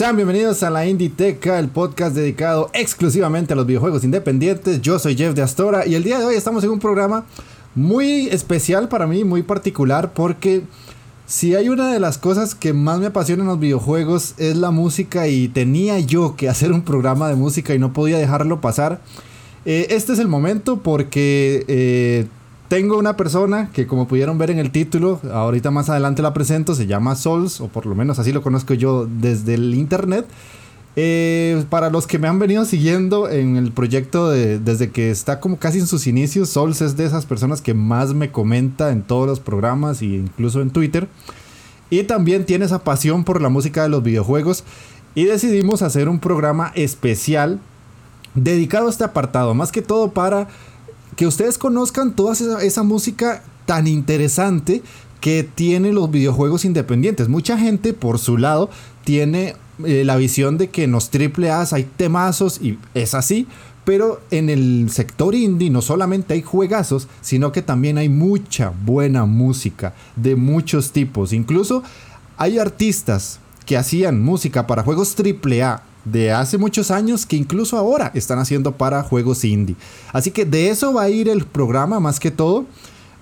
Sean bienvenidos a la Inditeca, el podcast dedicado exclusivamente a los videojuegos independientes. Yo soy Jeff de Astora y el día de hoy estamos en un programa muy especial para mí, muy particular, porque si hay una de las cosas que más me apasiona en los videojuegos es la música y tenía yo que hacer un programa de música y no podía dejarlo pasar. Eh, este es el momento porque eh, tengo una persona que como pudieron ver en el título, ahorita más adelante la presento, se llama Sols, o por lo menos así lo conozco yo desde el internet. Eh, para los que me han venido siguiendo en el proyecto desde que está como casi en sus inicios, Sols es de esas personas que más me comenta en todos los programas e incluso en Twitter. Y también tiene esa pasión por la música de los videojuegos. Y decidimos hacer un programa especial dedicado a este apartado, más que todo para que ustedes conozcan toda esa, música tan interesante que tiene los videojuegos independientes. Mucha gente, por su lado, tiene eh, la visión de que en los triple A hay temazos y es así. Pero en el sector indie no solamente hay juegazos, sino que también hay mucha buena música de muchos tipos. Incluso hay artistas que hacían música para juegos triple A de hace muchos años que incluso ahora están haciendo para juegos indie. Así que de eso va a ir el programa más que todo.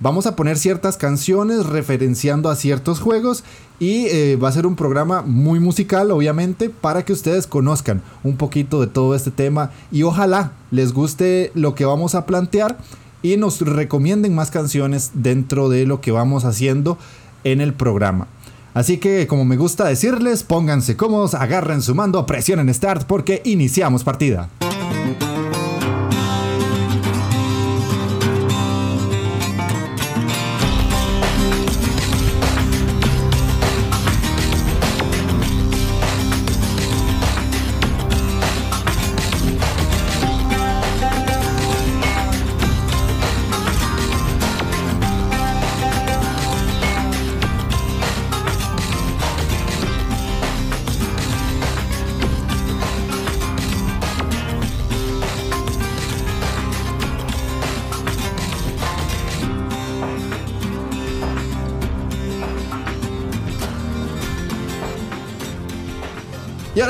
Vamos a poner ciertas canciones referenciando a ciertos juegos y eh, va a ser un programa muy musical obviamente para que ustedes conozcan un poquito de todo este tema y ojalá les guste lo que vamos a plantear y nos recomienden más canciones dentro de lo que vamos haciendo en el programa. Así que, como me gusta decirles, pónganse cómodos, agarren su mando, presionen Start porque iniciamos partida.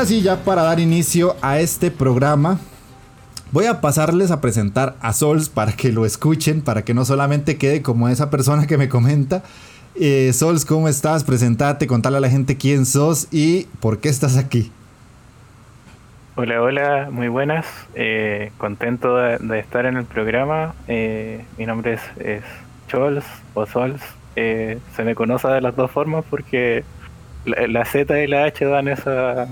Sí, ya para dar inicio a este programa, voy a pasarles a presentar a Sols para que lo escuchen, para que no solamente quede como esa persona que me comenta. Eh, ¿cómo estás? Presentate, contale a la gente quién sos y por qué estás aquí. Hola, hola, muy buenas. Eh, contento de, estar en el programa. Eh, mi nombre es, es o Sols. se me conoce de las dos formas porque la Z y la H dan esa,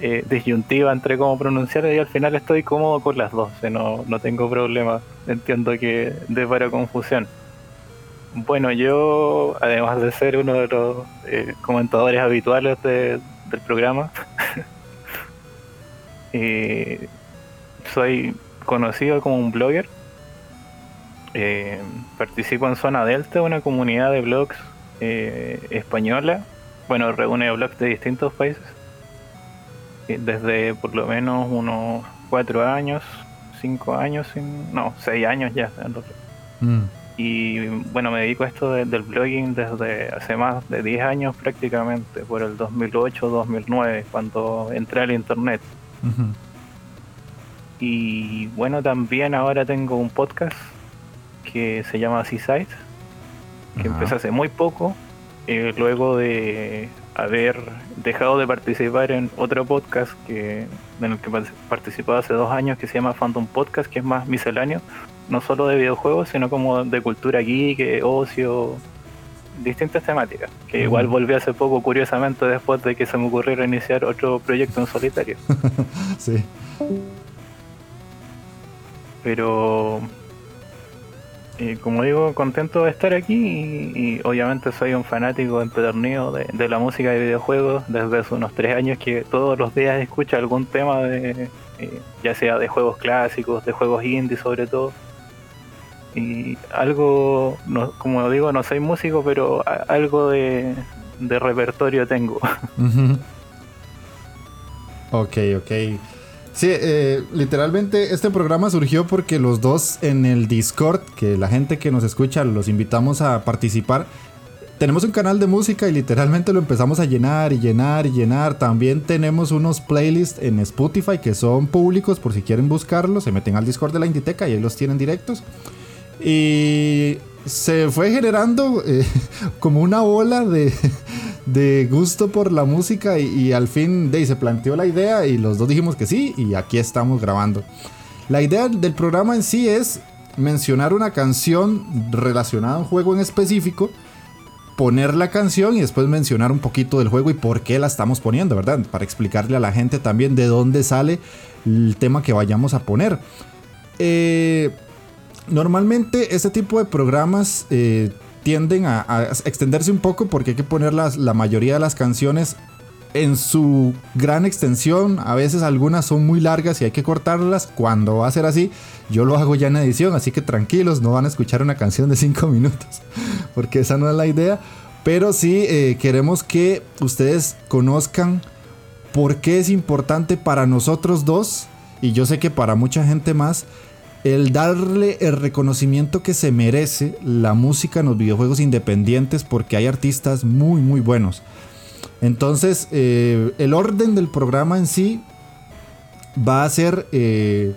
eh, disyuntiva entre cómo pronunciar y al final estoy cómodo con las dos, no, no tengo problema. Entiendo que de para confusión. Bueno, yo, además de ser uno de los eh, comentadores habituales del programa, eh, soy conocido como un blogger. participo en Zona Delta, una comunidad de blogs española. Bueno, reúne blogs de distintos países desde por lo menos unos cuatro años, cinco años, no, seis años ya. Mm. Y bueno, me dedico a esto del blogging desde hace más de 10 años prácticamente, por el 2008-2009, cuando entré al internet. Y bueno, también ahora tengo un podcast que se llama Seaside, que empezó hace muy poco, eh, luego de haber dejado de participar en otro podcast que en el que participaba hace dos años que se llama Phantom Podcast, que es más misceláneo, no solo de videojuegos, sino como de cultura geek, ocio, distintas temáticas, que igual volví hace poco, curiosamente, después de que se me ocurriera iniciar otro proyecto en solitario. sí. Pero Y como digo, contento de estar aquí y, obviamente soy un fanático empedernido de, de, la música de videojuegos desde hace unos tres años que todos los días escucho algún tema de eh, ya sea de juegos clásicos, de juegos indie sobre todo. Y algo, no, como digo, no soy músico, pero algo de, de repertorio tengo. ok, ok. Sí, eh, literalmente este programa surgió porque los dos en el Discord, que la gente que nos escucha los invitamos a participar, tenemos un canal de música y literalmente lo empezamos a llenar y llenar y llenar. También tenemos unos playlists en Spotify que son públicos por si quieren buscarlos. Se meten al Discord de la Inditeca y ahí los tienen directos. Y se fue generando eh, como una ola de, de, gusto por la música y, al fin de, se planteó la idea y los dos dijimos que sí y aquí estamos grabando. La idea del programa en sí es mencionar una canción relacionada a un juego en específico, poner la canción y después mencionar un poquito del juego y por qué la estamos poniendo, ¿verdad? Para explicarle a la gente también de dónde sale el tema que vayamos a poner. Eh, Normalmente este tipo de programas eh, tienden a, extenderse un poco porque hay que poner la mayoría de las canciones en su gran extensión. A veces algunas son muy largas y hay que cortarlas. Cuando va a ser así, yo lo hago ya en edición, así que tranquilos, no van a escuchar una canción de 5 minutos, porque esa no es la idea. Pero sí eh, queremos que ustedes conozcan por qué es importante para nosotros dos, y yo sé que para mucha gente más, el darle el reconocimiento que se merece la música en los videojuegos independientes porque hay artistas muy muy buenos. Entonces, eh, el orden del programa en sí va a ser eh,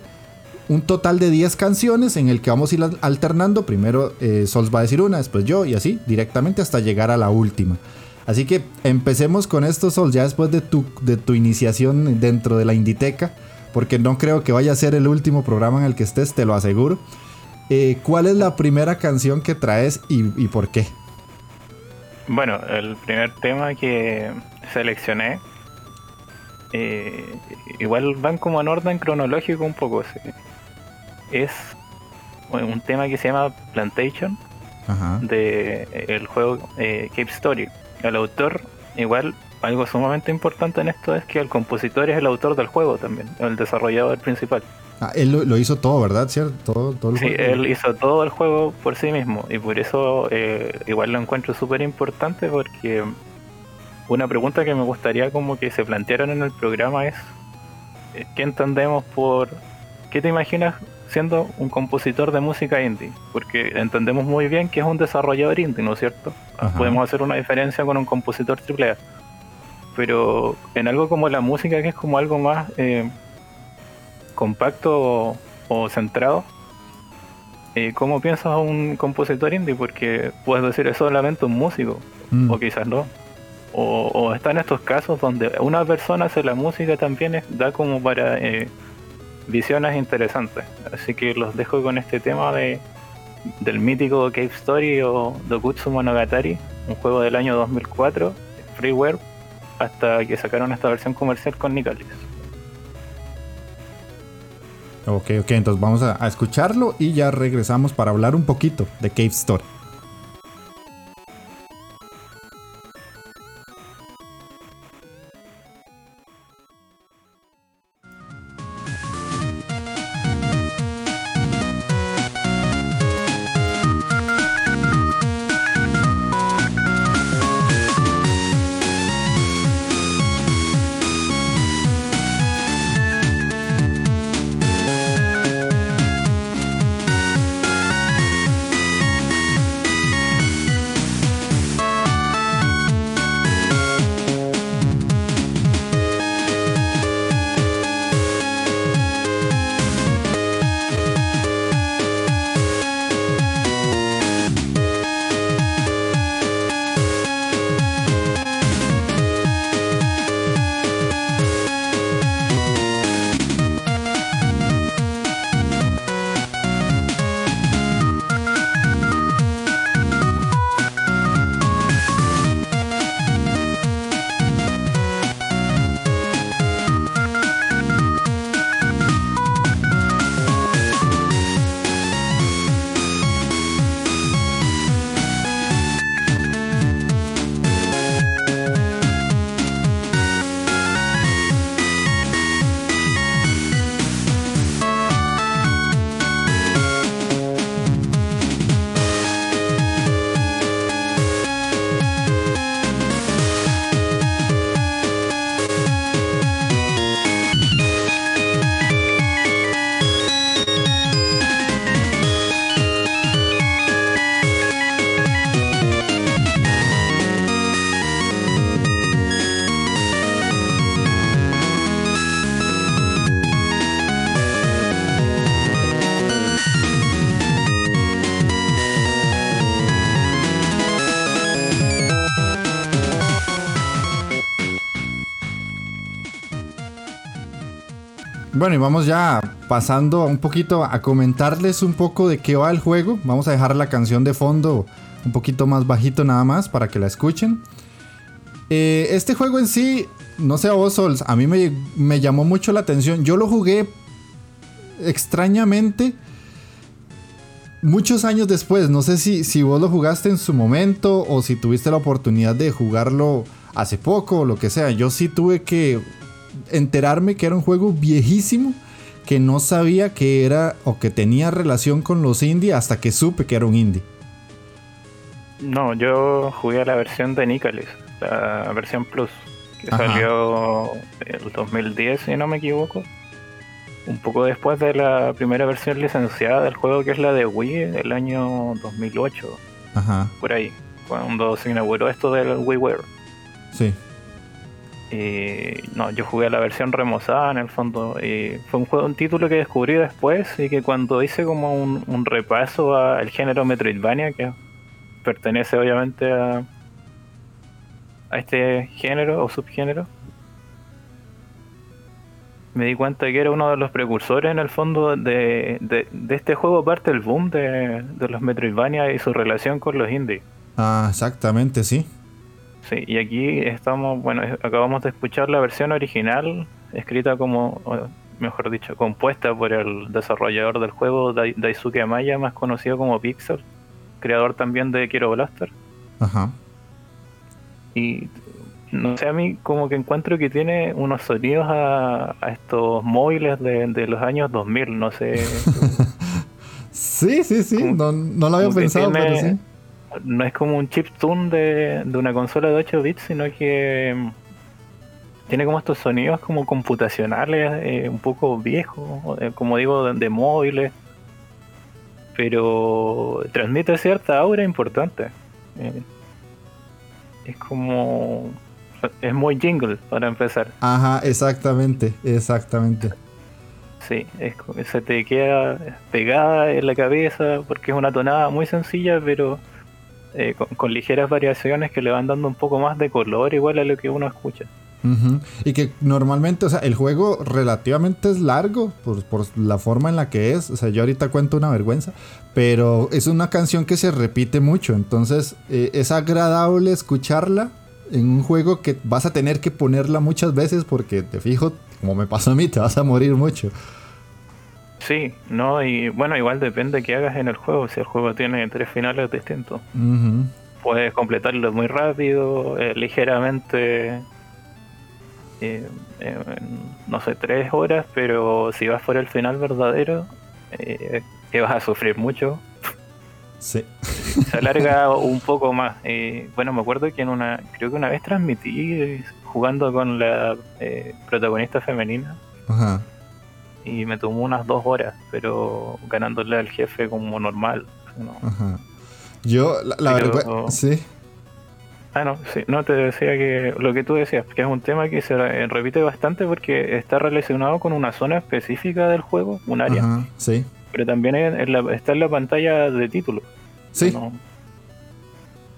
un total de 10 canciones en el que vamos a ir alternando. Primero eh, Sols va a decir una, después yo y así, directamente hasta llegar a la última. Así que empecemos con esto, Sol, ya después de tu, de tu iniciación dentro de la Inditeca porque no creo que vaya a ser el último programa en el que estés, te lo aseguro. Eh, ¿Cuál es la primera canción que traes y, por qué? Bueno, el primer tema que seleccioné, eh, igual van como en orden cronológico un poco. Es un tema que se llama Plantation, de el juego eh, Cape Story. El autor igual algo sumamente importante en esto es que el compositor es el autor del juego también, el desarrollador principal. Ah, él lo, hizo todo, ¿verdad? ¿Cierto? Todo, todo el sí, él hizo todo el juego por sí mismo y por eso eh, igual lo encuentro súper importante porque una pregunta que me gustaría como que se plantearan en el programa es eh, ¿qué entendemos por... ¿Qué te imaginas siendo un compositor de música indie? Porque entendemos muy bien que es un desarrollador indie, ¿no es cierto? Podemos hacer una diferencia con un compositor AAA pero en algo como la música, que es como algo más eh, compacto o, centrado, eh, ¿cómo piensas un compositor indie? Porque puedes decir es solamente un músico, mm. o quizás no. O, o están estos casos donde una persona hace la música también da como para eh, visiones interesantes. Así que los dejo con este tema de del mítico Cave Story o Dokutsu Monogatari, un juego del año 2004, freeware hasta que sacaron esta versión comercial con Nicalis. Ok, ok, entonces vamos a, a, escucharlo y ya regresamos para hablar un poquito de Cave Story. Bueno, y vamos ya pasando un poquito a comentarles un poco de qué va el juego. Vamos a dejar la canción de fondo un poquito más bajito nada más para que la escuchen. Eh, este juego en sí, no sé a vos, Sols, a mí me, me llamó mucho la atención. Yo lo jugué extrañamente muchos años después. No sé si, si vos lo jugaste en su momento o si tuviste la oportunidad de jugarlo hace poco o lo que sea. Yo sí tuve que enterarme que era un juego viejísimo que no sabía que era o que tenía relación con los indie hasta que supe que era un indie. No, yo jugué a la versión de Nicalis, la versión Plus, que salió en el 2010, si no me equivoco. Un poco después de la primera versión licenciada del juego, que es la de Wii, del año 2008. Ajá. Por ahí, cuando se inauguró esto del WiiWare. Sí. Y no, yo jugué la versión remozada en el fondo. Y fue un juego, un título que descubrí después y que cuando hice como un, un repaso al género Metroidvania, que pertenece obviamente a, a este género o subgénero, me di cuenta que era uno de los precursores en el fondo de, de, este juego, parte del boom de, de los Metroidvania y su relación con los indies. Ah, exactamente, sí. Sí, y aquí estamos, bueno, acabamos de escuchar la versión original, escrita como, mejor dicho, compuesta por el desarrollador del juego, Daisuke Amaya, más conocido como Pixel, creador también de Quiero Blaster. Ajá. Y no sé, a mí como que encuentro que tiene unos sonidos a, estos móviles de, los años 2000, no sé. sí, sí, sí, no, no, lo había pensado, pero sí no es como un chiptune de, de una consola de 8 bits, sino que mm, tiene como estos sonidos como computacionales, eh, un poco viejos, eh, como digo, de, móviles, pero transmite cierta aura importante. Eh, es como... Es muy jingle para empezar. Ajá, exactamente, exactamente. Sí, es, se te queda pegada en la cabeza porque es una tonada muy sencilla, pero eh, con, ligeras variaciones que le van dando un poco más de color igual a lo que uno escucha. Y que normalmente, o sea, el juego relativamente es largo por, por, la forma en la que es. O sea, yo ahorita cuento una vergüenza, pero es una canción que se repite mucho. Entonces, eh, es agradable escucharla en un juego que vas a tener que ponerla muchas veces porque te fijo, como me pasó a mí, te vas a morir mucho. Sí, no, y bueno, igual depende de qué hagas en el juego. Si el juego tiene tres finales distintos, puedes completarlo muy rápido, eh, ligeramente, eh, no sé, tres horas, pero si vas por el final verdadero, eh, que vas a sufrir mucho. Sí. Se alarga un poco más. bueno, me acuerdo que en una, creo que una vez transmití jugando con la protagonista femenina. Ajá y me tomó unas dos horas, pero ganándole al jefe como normal. Yo, la, verdad, sí. Ah, no, sí, no te decía que lo que tú decías, que es un tema que se repite bastante porque está relacionado con una zona específica del juego, un área. sí. Pero también está en la pantalla de título. Sí.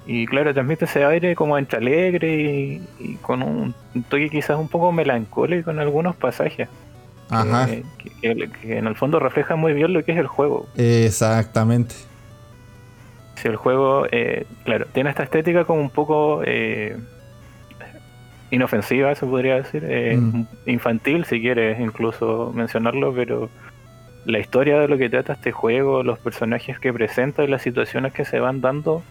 Y claro, transmite ese aire como entre alegre y, con un toque quizás un poco melancólico en algunos pasajes. Ajá. Que, en el fondo refleja muy bien lo que es el juego. Exactamente. Si el juego, eh, claro, tiene esta estética como un poco eh, inofensiva, se podría decir, eh, mm. infantil, si quieres incluso mencionarlo, pero la historia de lo que trata este juego, los personajes que presenta y las situaciones que se van dando,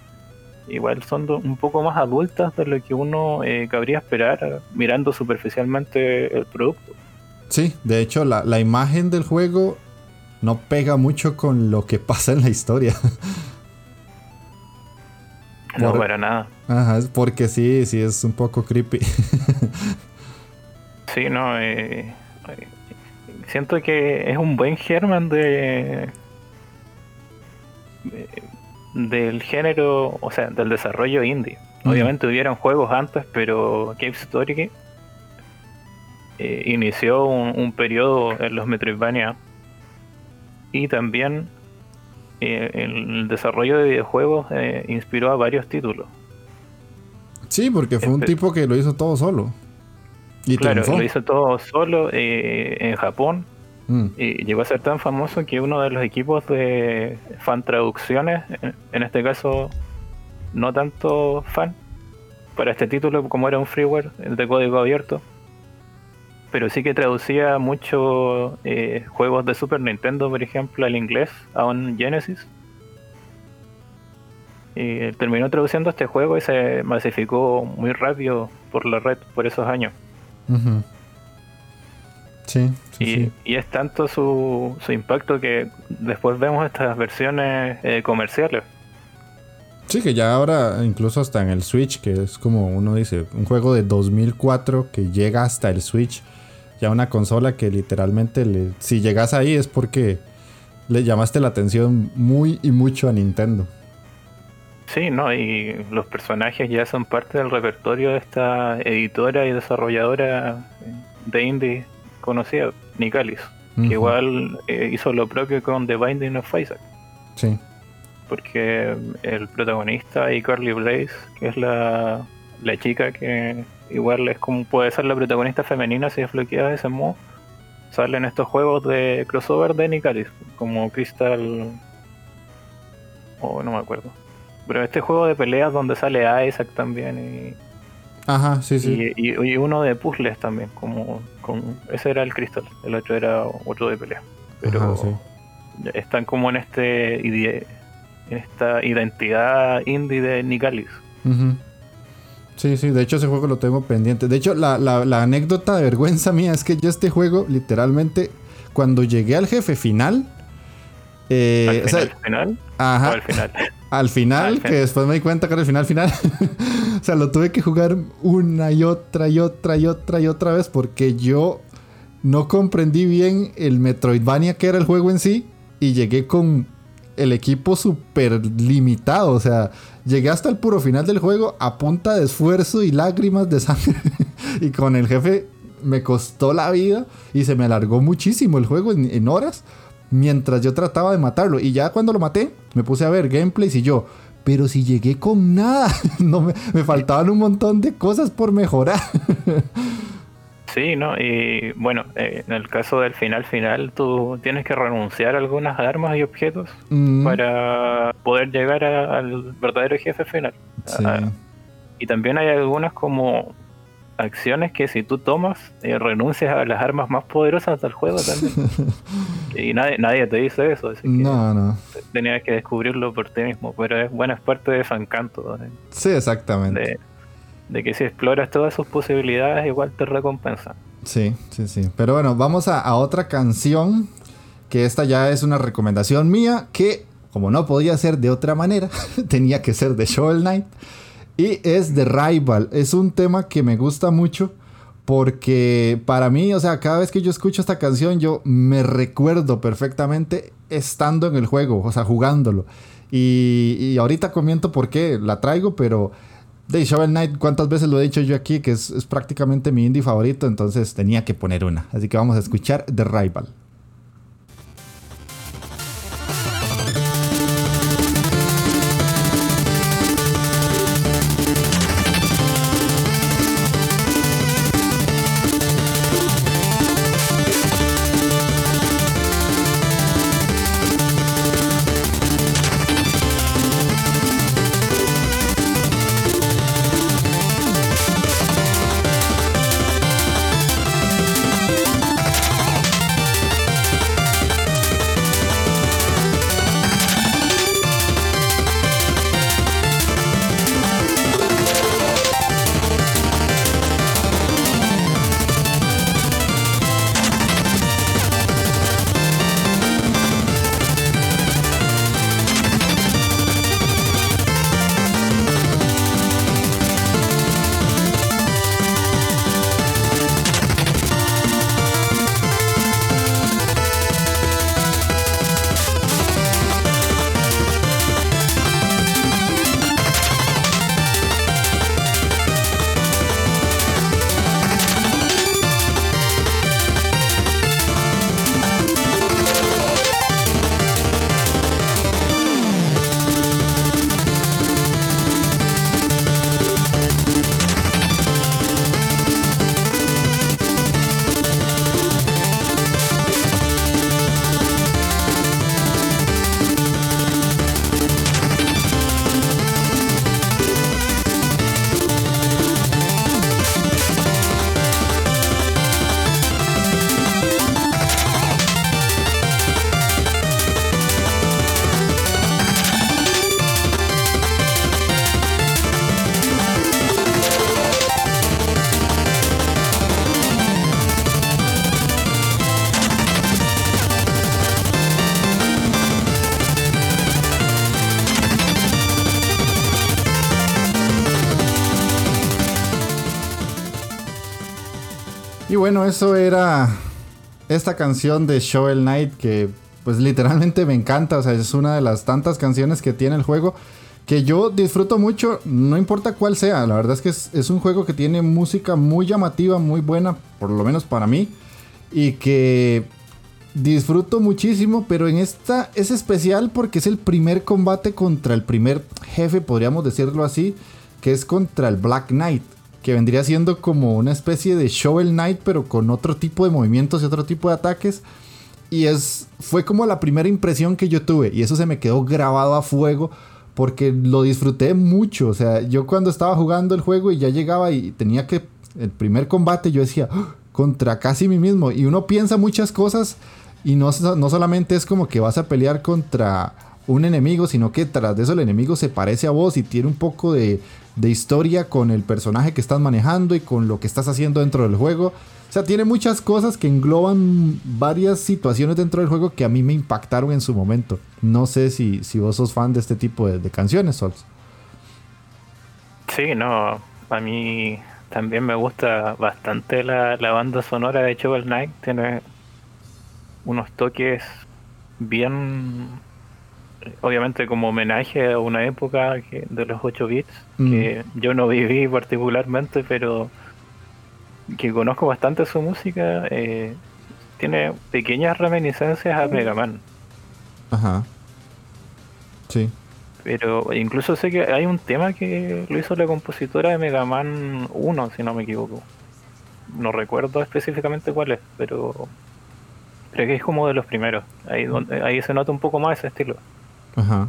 igual son un poco más adultas de lo que uno cabría esperar mirando superficialmente el producto. Sí, de hecho la, imagen del juego no pega mucho con lo que pasa en la historia. No, para nada. Ajá, porque sí, sí es un poco creepy. sí, no, eh, siento que es un buen germen de, del género, o sea, del desarrollo indie. Obviamente hubieron juegos antes, pero Cave Story eh, inició un, periodo en los Metroidvania y también eh, el desarrollo de videojuegos eh, inspiró a varios títulos. Sí, porque fue un tipo que lo hizo todo solo. Y claro, lo hizo todo solo en Japón. Mm. Y llegó a ser tan famoso que uno de los equipos de fan traducciones, en este caso no tanto fan, para este título como era un freeware de código abierto, pero sí que traducía muchos eh, juegos de Super Nintendo, por ejemplo, al inglés a un Genesis. Y terminó traduciendo este juego y se masificó muy rápido por la red por esos años. sí, y, y, es tanto su, su, impacto que después vemos estas versiones eh, comerciales. Sí, que ya ahora incluso hasta en el Switch, que es como uno dice, un juego de 2004 que llega hasta el Switch ya una consola que literalmente le, si llegas ahí es porque le llamaste la atención muy y mucho a Nintendo. Sí, no, y los personajes ya son parte del repertorio de esta editora y desarrolladora de indie conocida, Nicalis, que igual eh, hizo lo propio con The Binding of Isaac. Sí. Porque el protagonista y Carly Blaze, que es la, la chica que igual es como puede ser la protagonista femenina si desbloqueas ese modo. Salen estos juegos de crossover de Nicalis, como Crystal. O no me acuerdo. Pero este juego de peleas donde sale Isaac también y. Ajá, sí, sí. Y, uno de puzzles también, como con, ese era el Crystal, el otro era otro de pelea. Pero están como en este esta identidad indie de Nicalis. Sí, sí, de hecho ese juego lo tengo pendiente. De hecho, la, la, anécdota de vergüenza mía es que yo este juego, literalmente, cuando llegué al jefe final... Eh, ¿Al final, Ajá, al final? Al final, que después me di cuenta que era el final final. o sea, lo tuve que jugar una y otra y otra y otra y otra vez porque yo no comprendí bien el Metroidvania que era el juego en sí y llegué con el equipo súper limitado. O sea, llegué hasta el puro final del juego a punta de esfuerzo y lágrimas de sangre. y con el jefe me costó la vida y se me alargó muchísimo el juego en, horas mientras yo trataba de matarlo. Y ya cuando lo maté, me puse a ver gameplays y yo, pero si llegué con nada, no me, me faltaban un montón de cosas por mejorar. Sí, ¿no? Y bueno, eh, en el caso del final final, tú tienes que renunciar a algunas armas y objetos mm. para poder llegar al verdadero jefe final. Ah, y también hay algunas como acciones que si tú tomas, eh, renuncias a las armas más poderosas del juego también. y nadie, nadie te dice eso, así que no, no. tenías que descubrirlo por ti mismo, pero es buena es parte de Fancanto. ¿eh? Sí, exactamente de que si exploras todas sus posibilidades, igual te recompensa. Sí, sí, sí. Pero bueno, vamos a, otra canción, que esta ya es una recomendación mía, que como no podía ser de otra manera, tenía que ser de Shovel Knight. Y es The Rival. Es un tema que me gusta mucho porque para mí, o sea, cada vez que yo escucho esta canción, yo me recuerdo perfectamente estando en el juego, o sea, jugándolo. Y ahorita comento por qué la traigo, pero de Shovel Knight, ¿cuántas veces lo he dicho yo aquí? Que es, es prácticamente mi indie favorito, entonces tenía que poner una. Así que vamos a escuchar The Rival. Bueno, eso era esta canción de Shovel Knight que pues literalmente me encanta, o sea, es una de las tantas canciones que tiene el juego que yo disfruto mucho, no importa cuál sea, la verdad es que es, un juego que tiene música muy llamativa, muy buena, por lo menos para mí, y que disfruto muchísimo, pero en esta es especial porque es el primer combate contra el primer jefe, podríamos decirlo así, que es contra el Black Knight, que vendría siendo como una especie de Shovel Knight, pero con otro tipo de movimientos y otro tipo de ataques. Y es, fue como la primera impresión que yo tuve, y eso se me quedó grabado a fuego porque lo disfruté mucho. O sea, yo cuando estaba jugando el juego y ya llegaba y tenía que. El primer combate, yo decía, ¡Ah! contra casi mí mismo. Y uno piensa muchas cosas y no, no solamente es como que vas a pelear contra un enemigo, sino que tras de eso el enemigo se parece a vos y tiene un poco de, de historia con el personaje que estás manejando y con lo que estás haciendo dentro del juego. O sea, tiene muchas cosas que engloban varias situaciones dentro del juego que a mí me impactaron en su momento. No sé si, si vos sos fan de este tipo de, canciones, Sols. Sí, no, a mí también me gusta bastante la, banda sonora de Shovel Knight. Tiene unos toques bien, obviamente como homenaje a una época de los 8 bits, que mm. yo no viví particularmente, pero que conozco bastante su música, eh, tiene pequeñas reminiscencias a Mega Man. Ajá. Sí. Pero incluso sé que hay un tema que lo hizo la compositora de Mega Man 1, si no me equivoco. No recuerdo específicamente cuál es, pero creo que es como de los primeros. Ahí, donde, ahí se nota un poco más ese estilo. Ajá.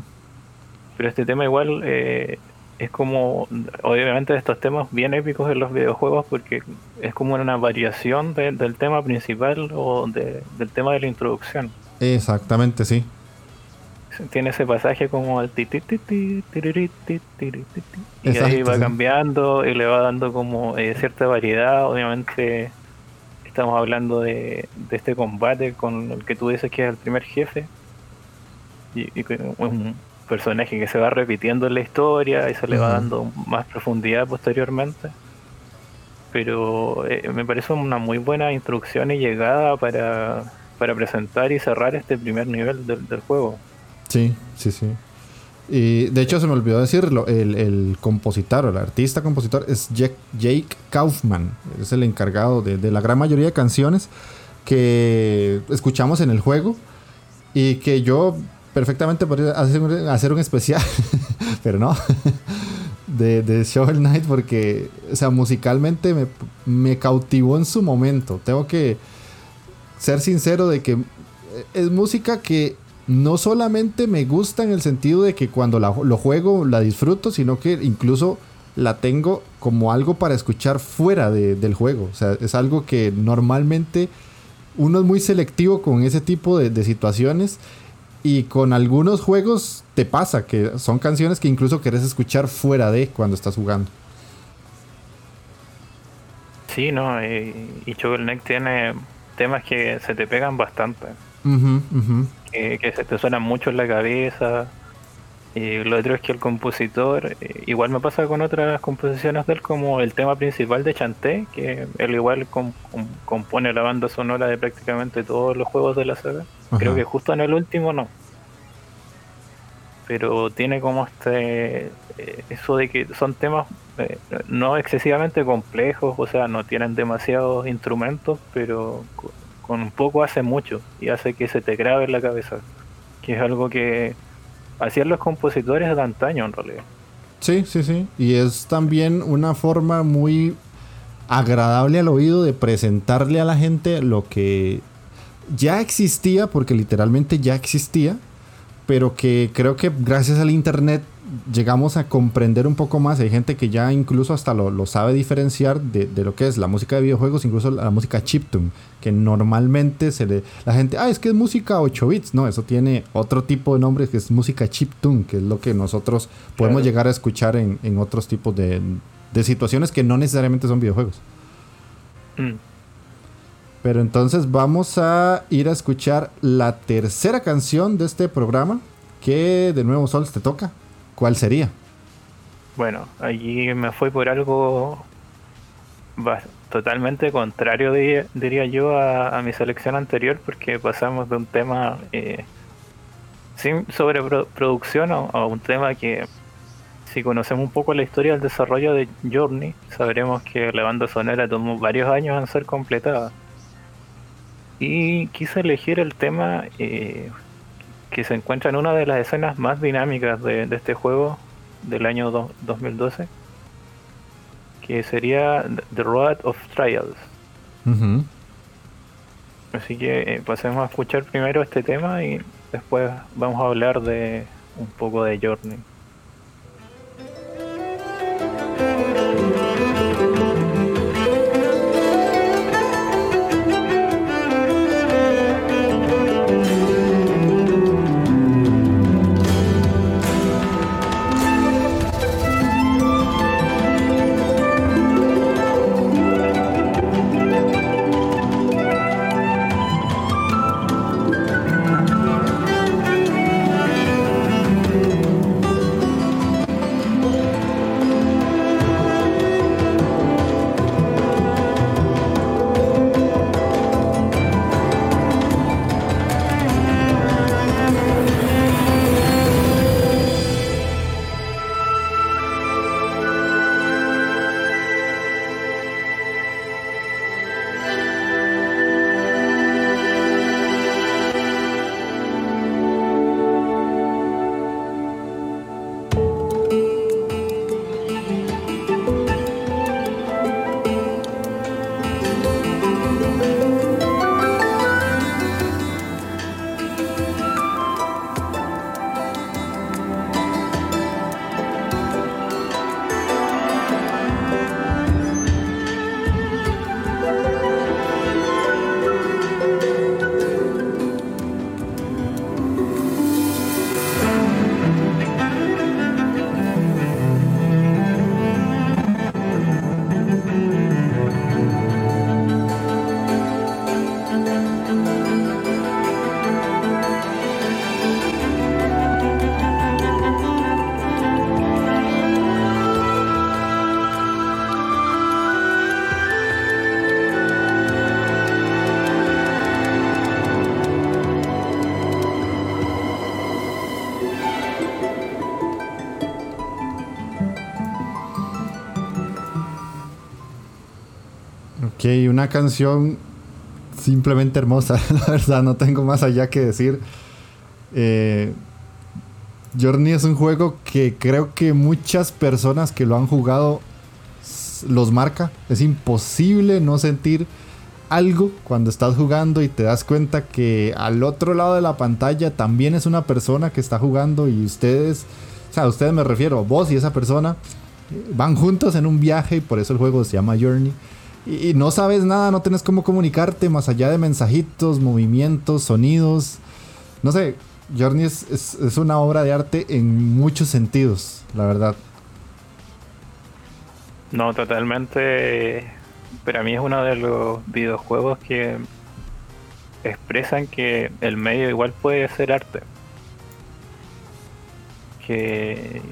Pero este tema igual eh, es como, obviamente, de estos temas bien épicos en los videojuegos porque es como una variación del tema principal o del tema de la introducción. Exactamente, sí. Tiene ese pasaje como el y ahí va cambiando y le va dando como eh, cierta variedad. Obviamente estamos hablando de, este combate con el que tú dices que es el primer jefe y, y un, personaje que se va repitiendo en la historia y se le va dando más profundidad posteriormente. Pero eh, me parece una muy buena introducción y llegada para, para presentar y cerrar este primer nivel del, juego. Sí, sí, sí. Y de hecho se me olvidó decirlo, el, el compositor, el artista compositor es Jake, Kaufman, es el encargado de, de, la gran mayoría de canciones que escuchamos en el juego y que yo perfectamente podría hacer, un especial, pero no, de, de Shovel Knight porque, o sea, musicalmente me, cautivó en su momento. Tengo que ser sincero de que es música que no solamente me gusta en el sentido de que cuando la, lo juego la disfruto, sino que incluso la tengo como algo para escuchar fuera del juego. O sea, es algo que normalmente uno es muy selectivo con ese tipo de situaciones y con algunos juegos te pasa que son canciones que incluso querés escuchar fuera de cuando estás jugando. Sí, no, y, y Neck tiene temas que se te pegan bastante. que se te suenan mucho en la cabeza. Y lo otro es que el compositor, eh, igual me pasa con otras composiciones de él, como el tema principal de Chanté, que él igual compone la banda sonora de prácticamente todos los juegos de la saga. Creo que justo en el último no. Pero tiene como este. Eh, eso de que son temas eh, no excesivamente complejos, o sea, no tienen demasiados instrumentos, pero con un poco hace mucho y hace que se te grabe en la cabeza. Que es algo que hacían los compositores de antaño en realidad. Sí, sí, sí. Y es también una forma muy agradable al oído de presentarle a la gente lo que ya existía, porque literalmente ya existía, pero que creo que gracias al internet llegamos a comprender un poco más. Hay gente que ya incluso hasta lo, sabe diferenciar de, lo que es la música de videojuegos, incluso la, música chiptune, que normalmente se le... La gente, ah, es que es música 8 bits. No, eso tiene otro tipo de nombre que es música chiptune, que es lo que nosotros podemos llegar a escuchar en, otros tipos de, situaciones que no necesariamente son videojuegos. Mm. Pero entonces vamos a ir a escuchar la tercera canción de este programa, que de nuevo Sol te toca. ¿Cuál sería? Bueno, allí me fui por algo totalmente contrario, diría, yo, a, mi selección anterior, porque pasamos de un tema eh, sin sobreproducción a, un tema que, si conocemos un poco la historia del desarrollo de Journey, sabremos que la banda sonora tomó varios años en ser completada. Y quise elegir el tema eh, que se encuentra en una de las escenas más dinámicas de, este juego del año 2012 que sería The Road of Trials. Así que eh, pasemos a escuchar primero este tema y después vamos a hablar de un poco de Journey. Una canción simplemente hermosa, la verdad, no tengo más allá que decir. Eh, Journey es un juego que creo que muchas personas que lo han jugado los marca. Es imposible no sentir algo cuando estás jugando y te das cuenta que al otro lado de la pantalla también es una persona que está jugando y ustedes, o sea, ustedes me refiero, vos y esa persona eh, van juntos en un viaje y por eso el juego se llama Journey y, no sabes nada, no tienes cómo comunicarte más allá de mensajitos, movimientos, sonidos. No sé, Journey es, una obra de arte en muchos sentidos, la verdad. No, totalmente. Pero a mí es uno de los videojuegos que expresan que el medio igual puede ser arte. Que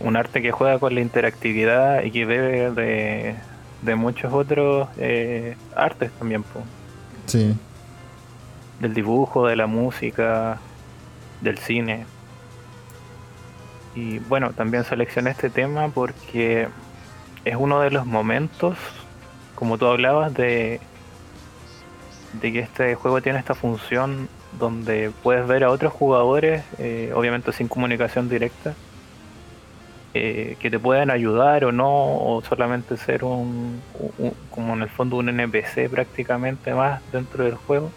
un arte que juega con la interactividad y que debe de de muchos otros eh, artes también. Sí. Del dibujo, de la música, del cine. Y bueno, también seleccioné este tema porque es uno de los momentos, como tú hablabas, de, de que este juego tiene esta función donde puedes ver a otros jugadores, eh, obviamente sin comunicación directa, eh, que te puedan ayudar o no, o solamente ser un, como en el fondo un NPC prácticamente más dentro del juego.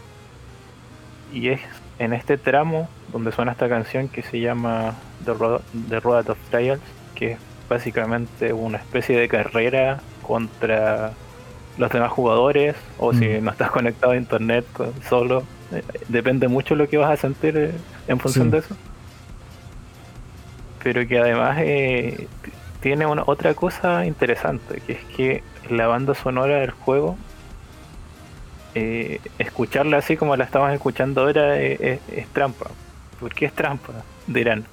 Y es en este tramo donde suena esta canción que se llama The Road, of Trials, que es básicamente una especie de carrera contra los demás jugadores, o si mm. no estás conectado a internet solo, eh, depende mucho lo que vas a sentir eh, en función de eso pero que además eh, tiene una otra cosa interesante, que es que la banda sonora del juego, eh, escucharla así como la estamos escuchando ahora es, trampa. ¿Por qué es trampa? Dirán.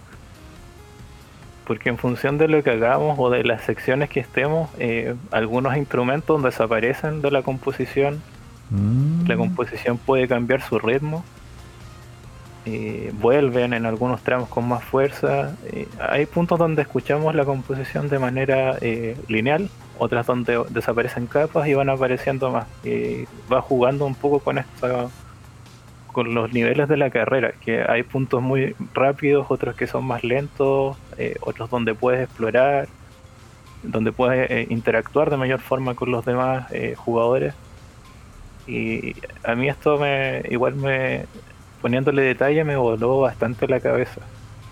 porque en función de lo que hagamos o de las secciones que estemos, eh, algunos instrumentos desaparecen de la composición. Mm. La composición puede cambiar su ritmo. Eh, vuelven en algunos tramos con más fuerza. Eh, hay puntos donde escuchamos la composición de manera lineal, otras donde desaparecen capas y van apareciendo más. va jugando un poco con esta con los niveles de la carrera, que hay puntos muy rápidos, otros que son más lentos, eh, otros donde puedes explorar, donde puedes eh, interactuar de mayor forma con los demás eh, jugadores. Y a mí esto me igual me poniéndole detalle me voló bastante la cabeza.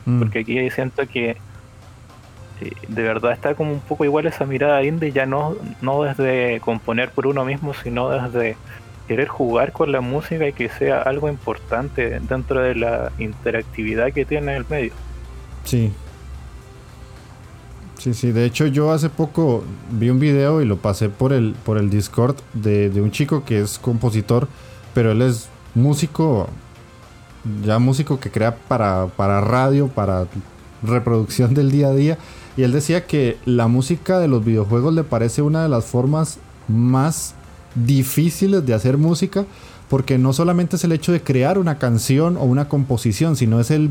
Mm. Porque aquí siento que de verdad está como un poco igual esa mirada indie, ya no, no desde componer por uno mismo, sino desde querer jugar con la música y que sea algo importante dentro de la interactividad que tiene el medio. Sí. Sí, sí, de hecho yo hace poco vi un video y lo pasé por el, por el Discord de, un chico que es compositor, pero él es músico, ya músico que crea para, para radio, para reproducción del día a día. Y él decía que la música de los videojuegos le parece una de las formas más difíciles de hacer música porque no solamente es el hecho de crear una canción o una composición, sino es el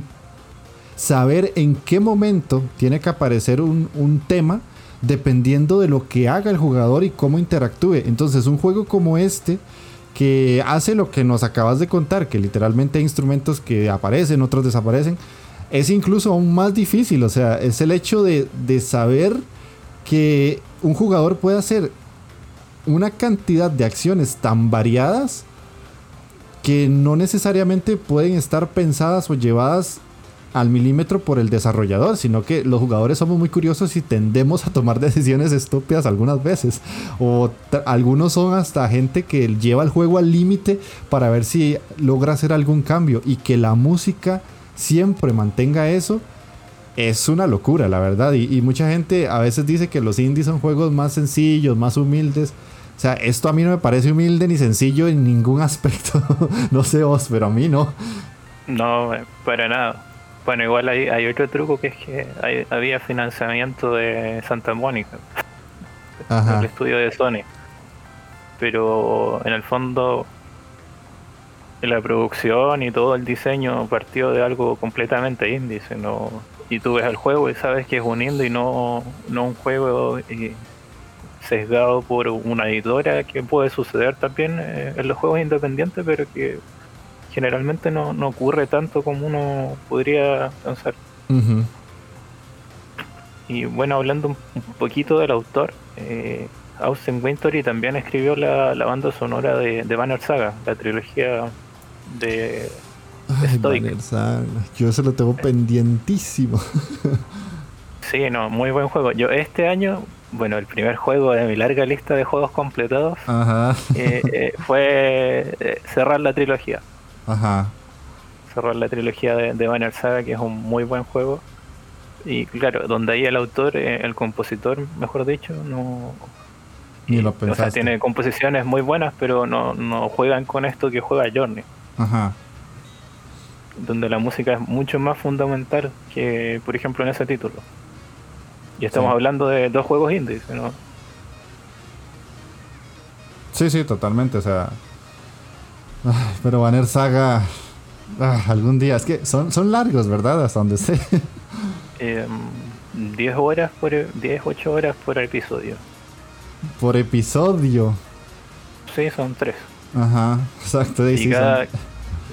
saber en qué momento tiene que aparecer un, tema dependiendo de lo que haga el jugador y cómo interactúe. Entonces un juego como este que hace lo que nos acabas de contar, que literalmente hay instrumentos que aparecen, otros desaparecen, es incluso aún más difícil. O sea, es el hecho de, de saber que un jugador puede hacer una cantidad de acciones tan variadas que no necesariamente pueden estar pensadas o llevadas al milímetro por el desarrollador, sino que los jugadores somos muy curiosos y tendemos a tomar decisiones estúpidas algunas veces. O algunos son hasta gente que lleva el juego al límite para ver si logra hacer algún cambio y que la música siempre mantenga eso. Es una locura, la verdad. Y, mucha gente a veces dice que los indies son juegos más sencillos, más humildes. O sea, esto a mí no me parece humilde ni sencillo en ningún aspecto. no sé vos, pero a mí no. No, para nada. Bueno, igual hay, hay otro truco que es que había financiamiento de Santa Mónica, el estudio de Sony. Pero en el fondo, la producción y todo el diseño partió de algo completamente índice. ¿no? Y tú ves el juego y sabes que es un indie y no, no un juego eh, sesgado por una editora, que puede suceder también eh, en los juegos independientes, pero que generalmente no, ocurre tanto como uno podría pensar. Y bueno, hablando un, poquito del autor, eh, Austin Wintory también escribió la, banda sonora de, Banner Saga, la trilogía de Banner Saga. Yo eso lo tengo pendientísimo. sí, no, muy buen juego. Yo este año bueno, el primer juego de mi larga lista de juegos completados eh, eh, fue eh, cerrar la trilogía. Ajá. Cerrar la trilogía de, Banner Saga, que es un muy buen juego. Y claro, donde ahí el autor, el compositor, mejor dicho, no. Ni lo pensaste. O sea, tiene composiciones muy buenas, pero no, no juegan con esto que juega Journey. Ajá. Donde la música es mucho más fundamental que, por ejemplo, en ese título. Y estamos hablando de dos juegos indies, ¿no? Sí, sí, totalmente. O sea. Pero Banner Saga. Ah, algún día. Es que son, son largos, ¿verdad? Hasta donde sé. 10 em, horas por. 10, 8 horas por episodio. ¿Por episodio? Sí, son 3. Ajá, exacto. Y,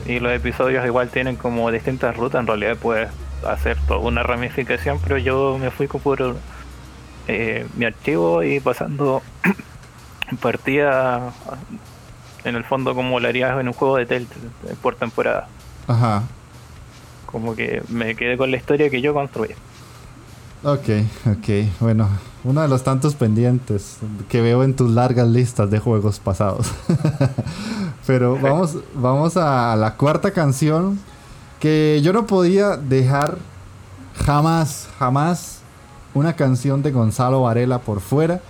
y los episodios igual tienen como distintas rutas. En realidad, pues hacer toda una ramificación, pero yo me fui por eh, mi archivo y pasando partida en el fondo como lo harías en un juego de Telltale por temporada. Ajá. Como que me quedé con la historia que yo construí. Ok, ok. Bueno, uno de los tantos pendientes que veo en tus largas listas de juegos pasados. Pero vamos, vamos a la cuarta canción que yo no podía dejar jamás, jamás una canción de Gonzalo Varela por fuera.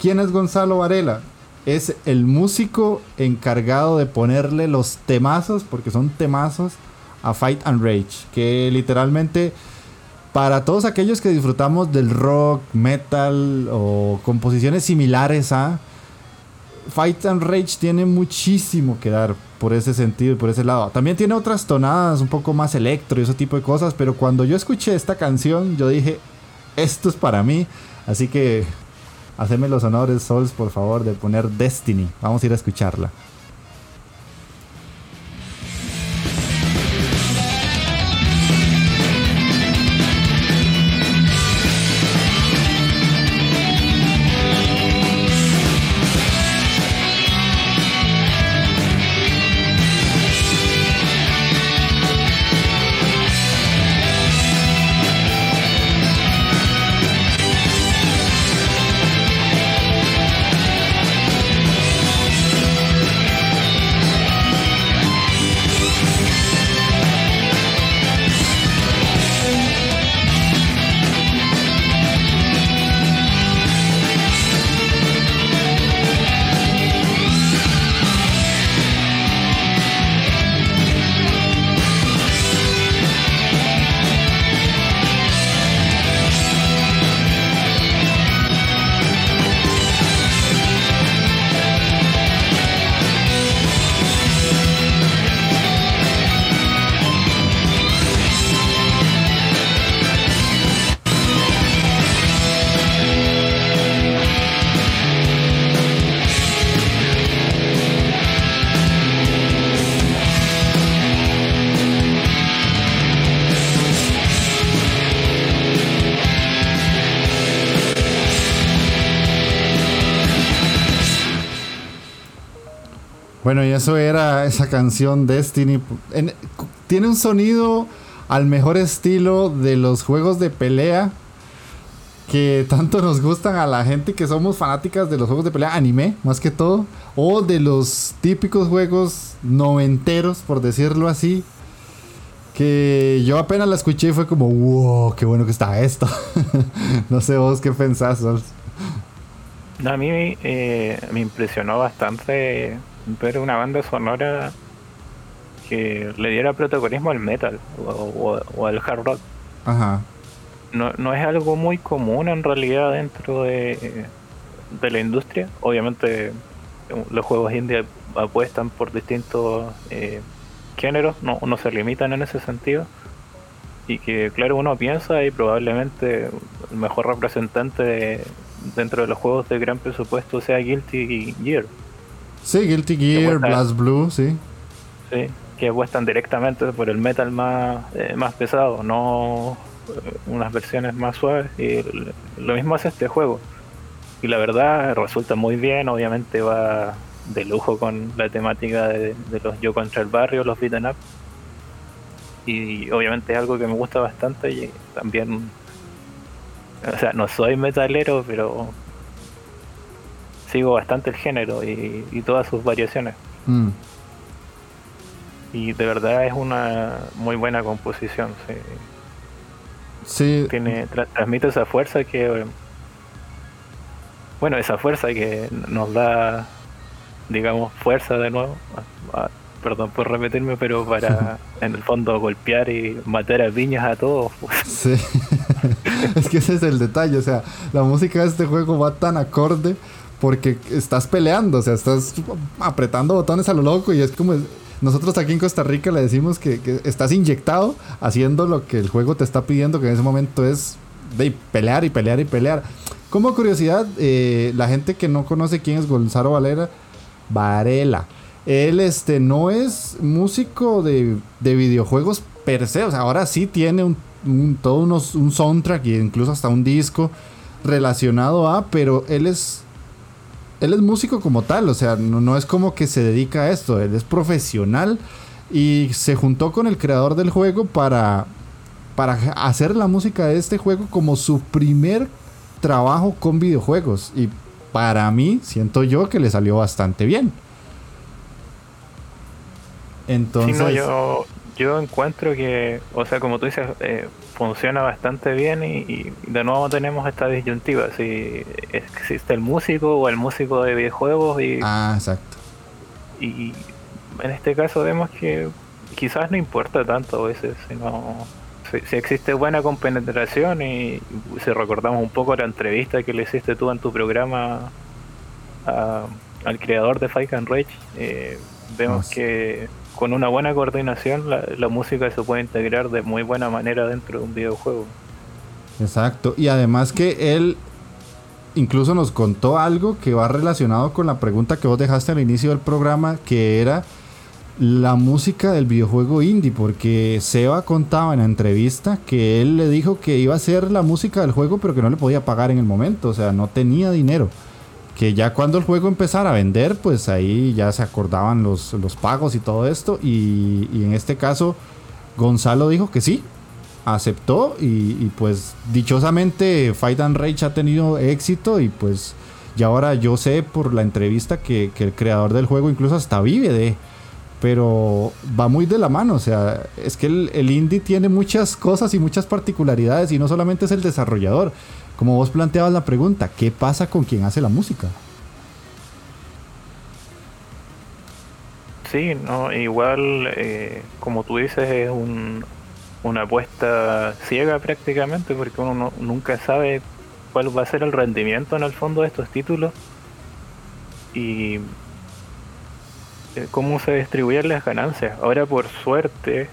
¿Quién es Gonzalo Varela? Es el músico encargado de ponerle los temazos, porque son temazos, a Fight and Rage. Que literalmente para todos aquellos que disfrutamos del rock, metal o composiciones similares a Fight and Rage tiene muchísimo que dar por ese sentido y por ese lado. También tiene otras tonadas un poco más electro y ese tipo de cosas, pero cuando yo escuché esta canción yo dije, esto es para mí, así que haceme los honores, Souls, por favor, de poner Destiny. Vamos a ir a escucharla. Eso era esa canción Destiny. tiene un sonido al mejor estilo de los juegos de pelea que tanto nos gustan a la gente que somos fanáticas de los juegos de pelea anime, más que todo, o de los típicos juegos noventeros, por decirlo así, que yo apenas la escuché y fue como, wow, qué bueno que está esto. no sé vos qué pensás. A mí eh, me impresionó bastante ver una banda sonora que le diera protagonismo al metal o, al hard rock. Ajá. No, no, es algo muy común en realidad dentro de, de la industria. Obviamente los juegos indie apuestan por distintos eh, géneros, no, no se limitan en ese sentido. Y que claro, uno piensa y probablemente el mejor representante dentro de los juegos de gran presupuesto sea Guilty Gear. Sí, Guilty Gear, Blast Blue, sí. Sí, que apuestan directamente por el metal más, eh, más pesado, no eh, unas versiones más suaves. Y lo mismo hace este juego. Y la verdad resulta muy bien, obviamente va de lujo con la temática de, los yo contra el barrio, los beaten up. Y obviamente es algo que me gusta bastante y también, o sea, no soy metalero, pero sigo bastante el género y, todas sus variaciones. Mm. Y de verdad es una muy buena composición. Sí. Tiene, transmite esa fuerza que. Bueno, esa fuerza que nos da, digamos, fuerza de nuevo. perdón por repetirme, pero para en el fondo golpear y matar a piñas a todos. Sí. es que ese es el detalle. O sea, la música de este juego va tan acorde porque estás peleando, o sea, estás apretando botones a lo loco y es como nosotros aquí en Costa Rica le decimos que, estás inyectado haciendo lo que el juego te está pidiendo, que en ese momento es de pelear y pelear y pelear. Como curiosidad, eh, la gente que no conoce quién es Gonzalo Valera, Varela. Él este, no es músico de, videojuegos per se, o sea, ahora sí tiene un, todo unos, un soundtrack e incluso hasta un disco relacionado a, pero él es él es músico como tal, o sea, no, es como que se dedica a esto, él es profesional y se juntó con el creador del juego para, para hacer la música de este juego como su primer trabajo con videojuegos. Y para mí, siento yo que le salió bastante bien. Entonces... yo, yo encuentro que, o sea, como tú dices, eh, funciona bastante bien y, de nuevo tenemos esta disyuntiva, si existe el músico o el músico de videojuegos y... Ah, exacto. Y en este caso vemos que quizás no importa tanto a veces, sino si, existe buena compenetración y si recordamos un poco la entrevista que le hiciste tú en tu programa al creador de Fight and Rage, eh, vemos que con una buena coordinación la, música se puede integrar de muy buena manera dentro de un videojuego. Exacto, y además que él incluso nos contó algo que va relacionado con la pregunta que vos dejaste al inicio del programa, que era la música del videojuego indie, porque Seba contaba en la entrevista que él le dijo que iba a hacer la música del juego, pero que no le podía pagar en el momento, o sea, no tenía dinero. Que ya cuando el juego empezara a vender, pues ahí ya se acordaban los, los pagos y todo esto. Y, en este caso, Gonzalo dijo que sí, aceptó y, pues dichosamente Fight and Rage ha tenido éxito y pues y ahora yo sé por la entrevista que, que el creador del juego incluso hasta vive de, pero va muy de la mano, o sea, es que el, indie tiene muchas cosas y muchas particularidades y no solamente es el desarrollador. Como vos planteabas la pregunta, ¿qué pasa con quien hace la música? Sí, no, igual, eh, como tú dices, es una apuesta ciega prácticamente, porque uno nunca sabe cuál va a ser el rendimiento en el fondo de estos títulos. Y eh, cómo se distribuyen las ganancias. Ahora por suerte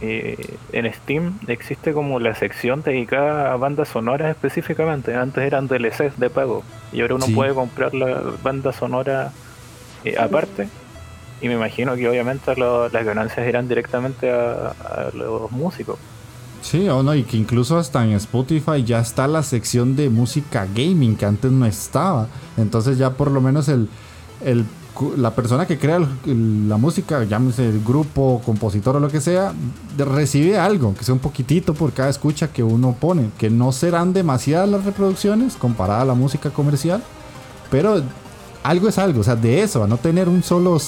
eh, en Steam existe como la sección dedicada a bandas sonoras específicamente. Antes eran DLCs de pago y ahora uno puede comprar la banda sonora eh, aparte. Y me imagino que obviamente las ganancias irán directamente a, los músicos. Sí, o no, y que incluso hasta en Spotify ya está la sección de música gaming que antes no estaba. Entonces ya por lo menos el, el la persona que crea la música, llámese el grupo, compositor o lo que sea, recibe algo, que sea un poquitito por cada escucha que uno pone, que no serán demasiadas las reproducciones comparada a la música comercial, pero algo es algo, o sea, de eso, a no tener un solo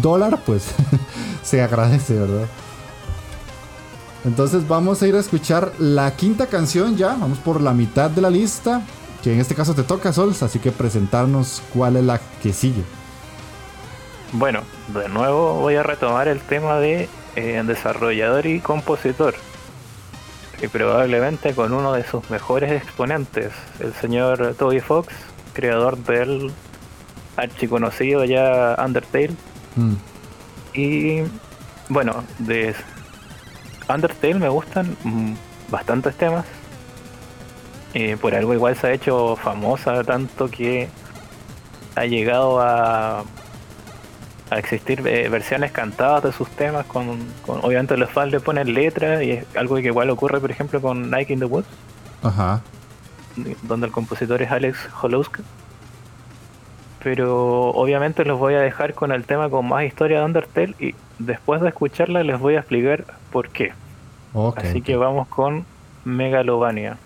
dólar, pues se agradece, ¿verdad? Entonces vamos a ir a escuchar la quinta canción ya, vamos por la mitad de la lista, que en este caso te toca Sols, así que presentarnos cuál es la que sigue. Bueno, de nuevo voy a retomar el tema de eh, desarrollador y compositor. Y probablemente con uno de sus mejores exponentes, el señor Toby Fox, creador del archiconocido ya Undertale. Mm. Y bueno, de Undertale me gustan mm, bastantes temas. Eh, por algo igual se ha hecho famosa tanto que ha llegado a a existir eh, versiones cantadas de sus temas con, obviamente los fans le ponen letras y es algo que igual ocurre por ejemplo con Nike in the Woods. Ajá. donde el compositor es Alex Holowska pero obviamente los voy a dejar con el tema con más historia de Undertale y después de escucharla les voy a explicar por qué. Así que vamos con Megalovania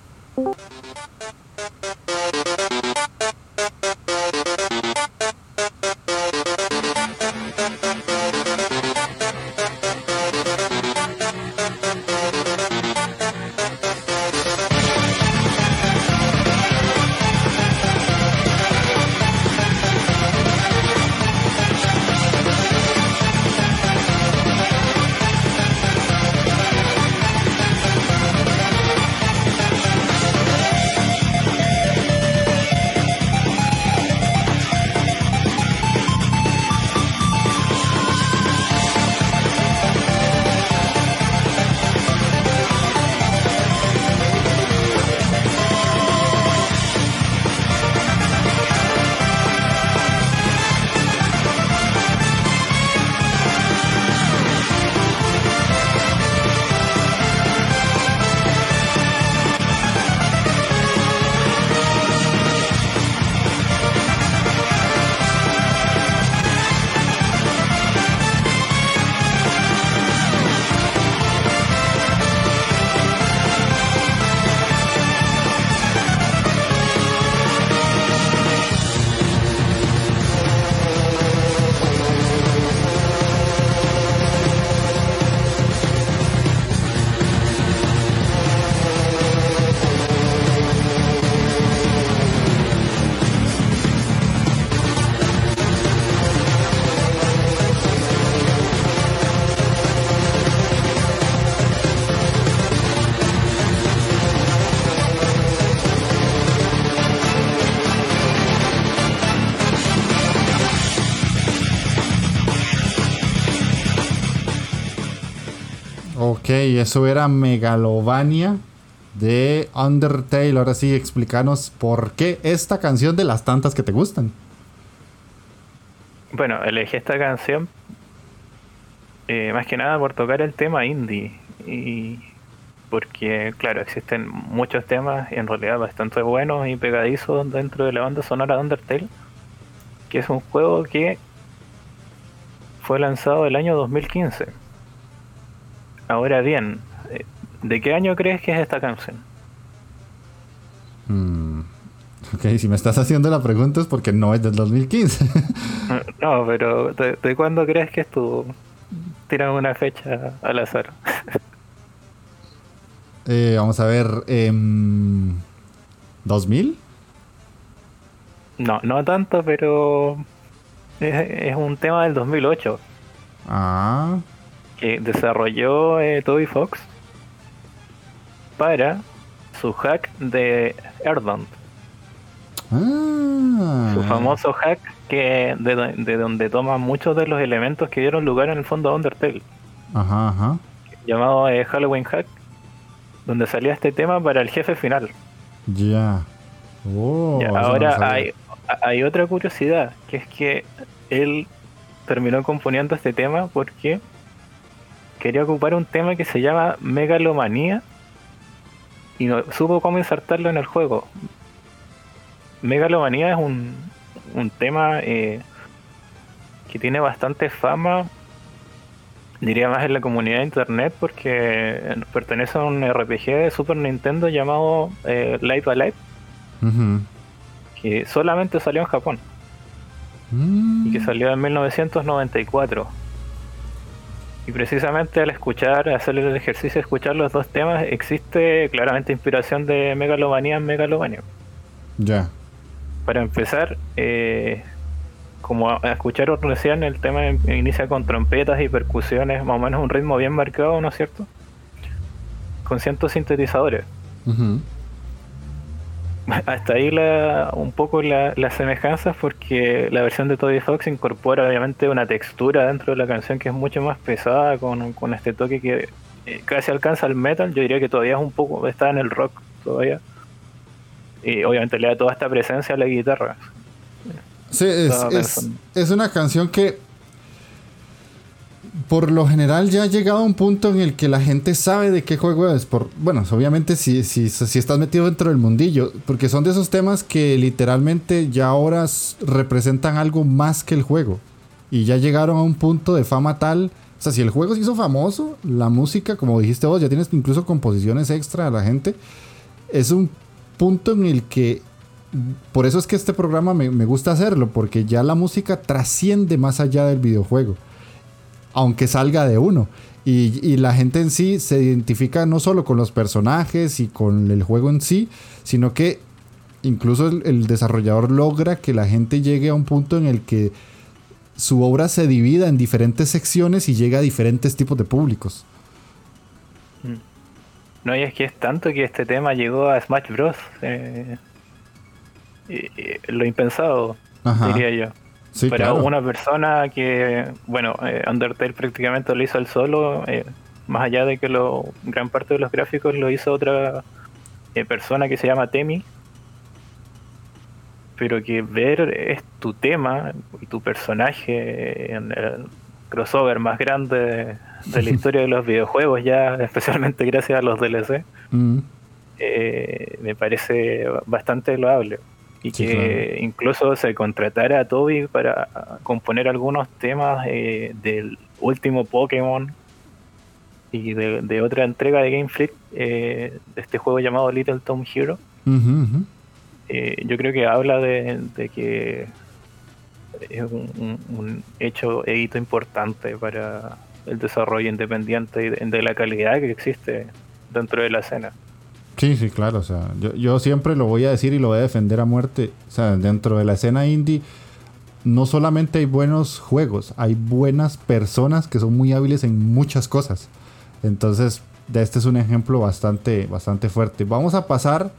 Ok, eso era Megalovania de Undertale. Ahora sí, explícanos por qué esta canción de las tantas que te gustan. Bueno, elegí esta canción eh, más que nada por tocar el tema indie. Y porque, claro, existen muchos temas en realidad bastante buenos y pegadizos dentro de la banda sonora de Undertale, que es un juego que fue lanzado el año 2015. Ahora bien, eh, ¿de qué año crees que es esta canción? Mm, ok, si me estás haciendo la pregunta es porque no es del 2015. no, pero ¿de, cuándo crees que estuvo? Tira una fecha al azar. eh, vamos a ver. Eh, ¿2000? No, no tanto, pero es, un tema del 2008. Ah. Que desarrolló eh, Toby Fox para su hack de Erdont. Ah. Su famoso hack que de, donde toma muchos de los elementos que dieron lugar en el fondo a Undertale. Ajá, ajá. Llamado eh, Halloween Hack, donde salía este tema para el jefe final. Ya. Oh, ahora hay, hay otra curiosidad, que es que él terminó componiendo este tema porque quería ocupar un tema que se llama Megalomanía y no supo cómo insertarlo en el juego. Megalomanía es un, un tema eh, que tiene bastante fama, diría más en la comunidad de internet, porque pertenece a un RPG de Super Nintendo llamado eh, Live Alive, que solamente salió en Japón y que mm. salió en 1994. Y precisamente al escuchar, hacer el ejercicio de escuchar los dos temas, existe claramente inspiración de Megalomanía en Megalomania. Ya. Para empezar, eh, como a escuchar recién, el tema inicia con trompetas y percusiones, más o menos un ritmo bien marcado, ¿no es cierto? Con cientos sintetizadores. Hasta ahí la, un poco las semejanzas porque la versión de Toby Fox incorpora obviamente una textura dentro de la canción que es mucho más pesada con, con este toque que eh, casi alcanza el metal, yo diría que todavía es un poco, está en el rock todavía. Y obviamente le da toda esta presencia a la guitarra. Sí, es, es una canción que por lo general ya ha llegado a un punto en el que la gente sabe de qué juego es. Por, bueno, obviamente si, si, si estás metido dentro del mundillo, porque son de esos temas que literalmente ya ahora representan algo más que el juego. Y ya llegaron a un punto de fama tal. O sea, si el juego se hizo famoso, la música, como dijiste vos, ya tienes incluso composiciones extra a la gente. Es un punto en el que por eso es que este programa me, me, gusta hacerlo, porque ya la música trasciende más allá del videojuego aunque salga de uno. Y, la gente en sí se identifica no solo con los personajes y con el juego en sí, sino que incluso el, desarrollador logra que la gente llegue a un punto en el que su obra se divida en diferentes secciones y llega a diferentes tipos de públicos. Mm. No, y es que es tanto que este tema llegó a Smash Bros. Eh, lo impensado, diría yo para una persona que, bueno, eh, Undertale prácticamente lo hizo el solo, eh, más allá de que lo, gran parte de los gráficos lo hizo otra eh, persona que se llama Temi, pero que ver es tu tema y tu personaje en el crossover más grande de, la historia de los videojuegos, ya especialmente gracias a los DLC, mm. me parece bastante loable y que incluso se contratara a Toby para componer algunos temas eh, del último Pokémon y de, otra entrega de Game Freak eh, de este juego llamado Little Tom Hero. Eh, yo creo que habla de, que es un, hecho e hito importante para el desarrollo independiente y de la calidad que existe dentro de la escena. Sí, sí, claro. O sea, yo, yo, siempre lo voy a decir y lo voy a defender a muerte. O sea, dentro de la escena indie, no solamente hay buenos juegos, hay buenas personas que son muy hábiles en muchas cosas. Entonces, este es un ejemplo bastante, bastante fuerte. Vamos a pasar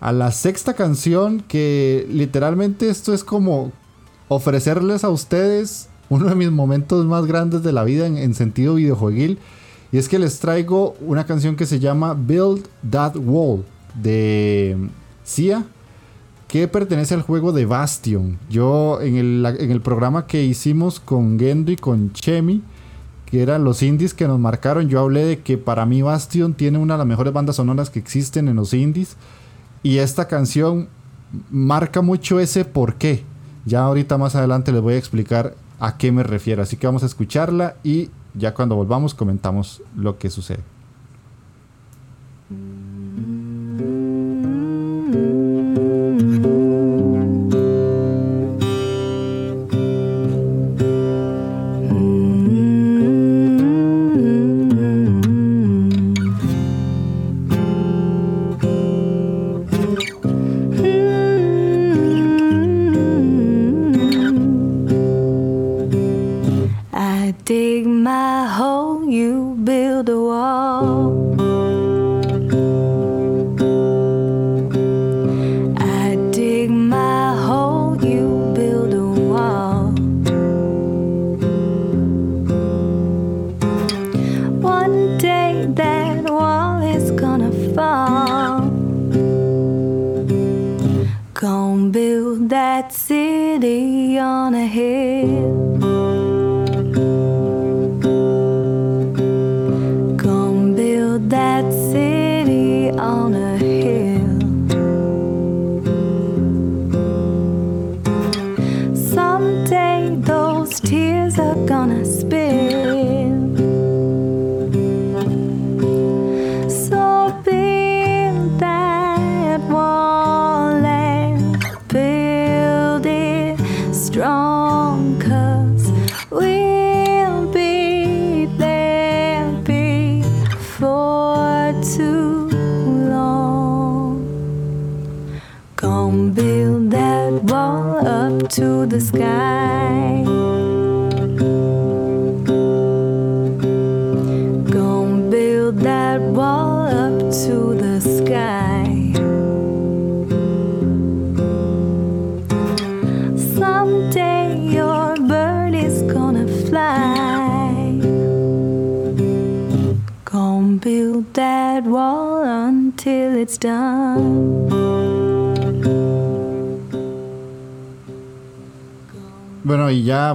a la sexta canción, que literalmente esto es como ofrecerles a ustedes uno de mis momentos más grandes de la vida en, en sentido videojueguil Y es que les traigo una canción que se llama Build That Wall de Sia, que pertenece al juego de Bastion. Yo en el, en el programa que hicimos con Gendo y con Chemi, que eran los indies que nos marcaron, yo hablé de que para mí Bastion tiene una de las mejores bandas sonoras que existen en los indies. Y esta canción marca mucho ese por qué. Ya ahorita más adelante les voy a explicar a qué me refiero. Así que vamos a escucharla y ya cuando volvamos comentamos lo que sucede.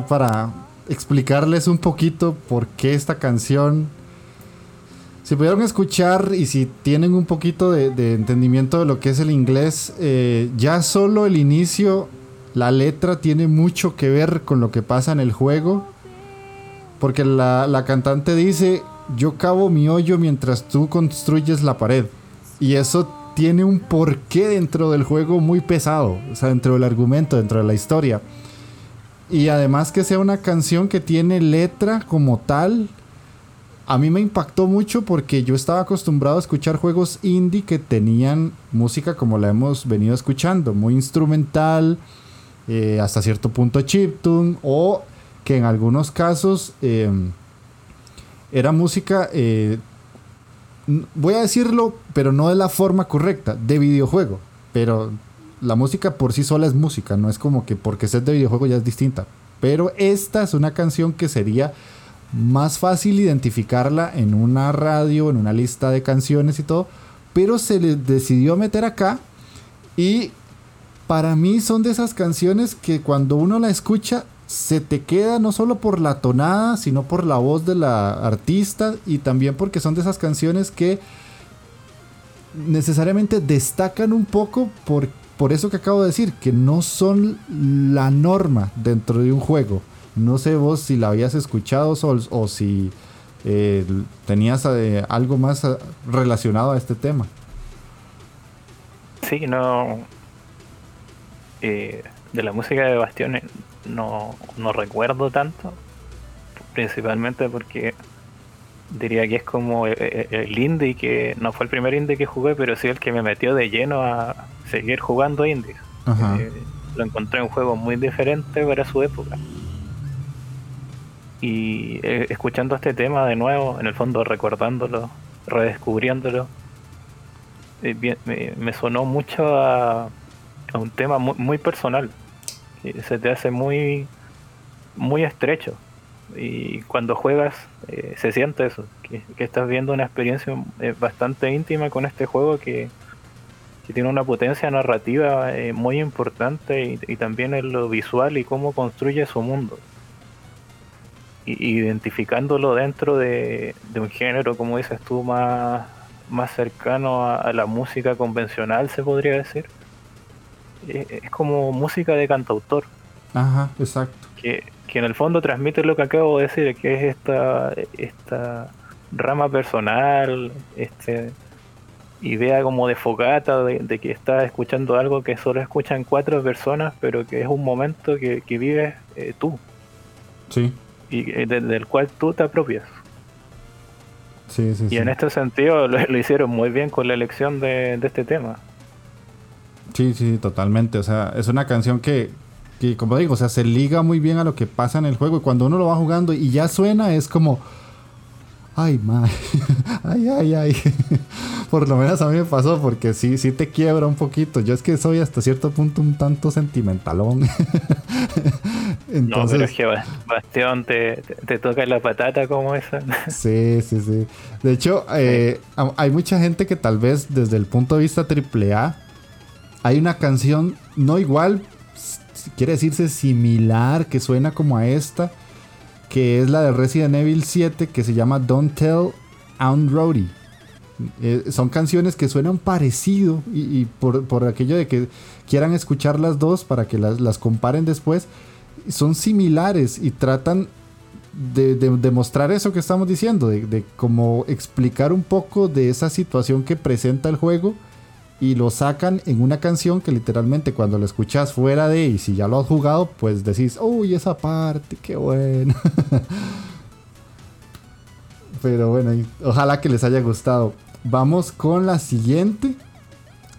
Para explicarles un poquito por qué esta canción. Si pudieron escuchar y si tienen un poquito de, entendimiento de lo que es el inglés, eh, ya solo el inicio, la letra tiene mucho que ver con lo que pasa en el juego. Porque la, la cantante dice, yo cavo mi hoyo mientras tú construyes la pared. Y eso tiene un porqué dentro del juego muy pesado, o sea, dentro del argumento, dentro de la historia. Y además que sea una canción que tiene letra como tal, a mí me impactó mucho porque yo estaba acostumbrado a escuchar juegos indie que tenían música como la hemos venido escuchando, muy instrumental, eh, hasta cierto punto chiptune, o que en algunos casos em, era música eh, voy a decirlo, pero no de la forma correcta, de videojuego. Pero la música por sí sola es música, no es como que porque es de videojuego ya es distinta. Pero esta es una canción que sería más fácil identificarla en una radio, en una lista de canciones y todo. Pero se le decidió meter acá y para mí son de esas canciones que cuando uno la escucha se te queda no solo por la tonada, sino por la voz de la artista y también porque son de esas canciones que necesariamente destacan un poco por, por eso que acabo de decir, que no son la norma dentro de un juego. No sé vos si la habías escuchado o si eh, tenías eh, algo más eh, relacionado a este tema. Sí, no. de la música de Bastión no, no recuerdo tanto, principalmente porque diría que es como eh, eh, el indie que no fue el primer indie que jugué, pero sí el que me metió de lleno a seguir jugando indies. Eh, lo encontré un juego muy diferente para su época. Y escuchando este tema de nuevo, en el fondo recordándolo, redescubriéndolo, me, sonó mucho a, a un tema muy, muy personal se te hace muy, muy estrecho. Y cuando juegas eh, se siente eso, que, estás viendo una experiencia eh, bastante íntima con este juego que, tiene una potencia narrativa eh, muy importante y, también en lo visual y cómo construye su mundo. Y, identificándolo dentro de, un género, como dices tú, más, más cercano a, la música convencional, se podría decir. es como música de cantautor. Ajá, exacto. Que, que en el fondo transmite lo que acabo de decir, que es esta, esta rama personal, este idea como de fogata, de, que estás escuchando algo que solo escuchan cuatro personas, pero que es un momento que, que vives eh, tú. Sí. Y eh, del cual tú te apropias. Sí, sí, y en este sentido lo, hicieron muy bien con la elección de, de este tema. Sí, sí, totalmente. O sea, es una canción que, que como digo, o sea, se liga muy bien a lo que pasa en el juego y cuando uno lo va jugando y ya suena es como ay, madre, ay, ay, ay. Por lo menos a mí me pasó porque sí, sí te quiebra un poquito. Yo es que soy hasta cierto punto un tanto sentimentalón. Entonces, no, pero es que Bastión te, te, toca la patata como esa. sí, sí, sí. De hecho, eh, hay mucha gente que tal vez desde el punto de vista AAA hay una canción no igual, quiere decirse similar, que suena como a esta, que es la de Resident Evil 7, que se llama Don't Tell Aunt Rody. Eh, son canciones que suenan parecido y, por, aquello de que quieran escuchar las dos para que las, comparen después, son similares y tratan de, demostrar eso que estamos diciendo, de, de como explicar un poco de esa situación que presenta el juego y lo sacan en una canción que literalmente cuando lo escuchas fuera de y si ya lo has jugado, pues decís, uy, esa parte, qué bueno. Pero bueno, ojalá que les haya gustado. Vamos con la siguiente,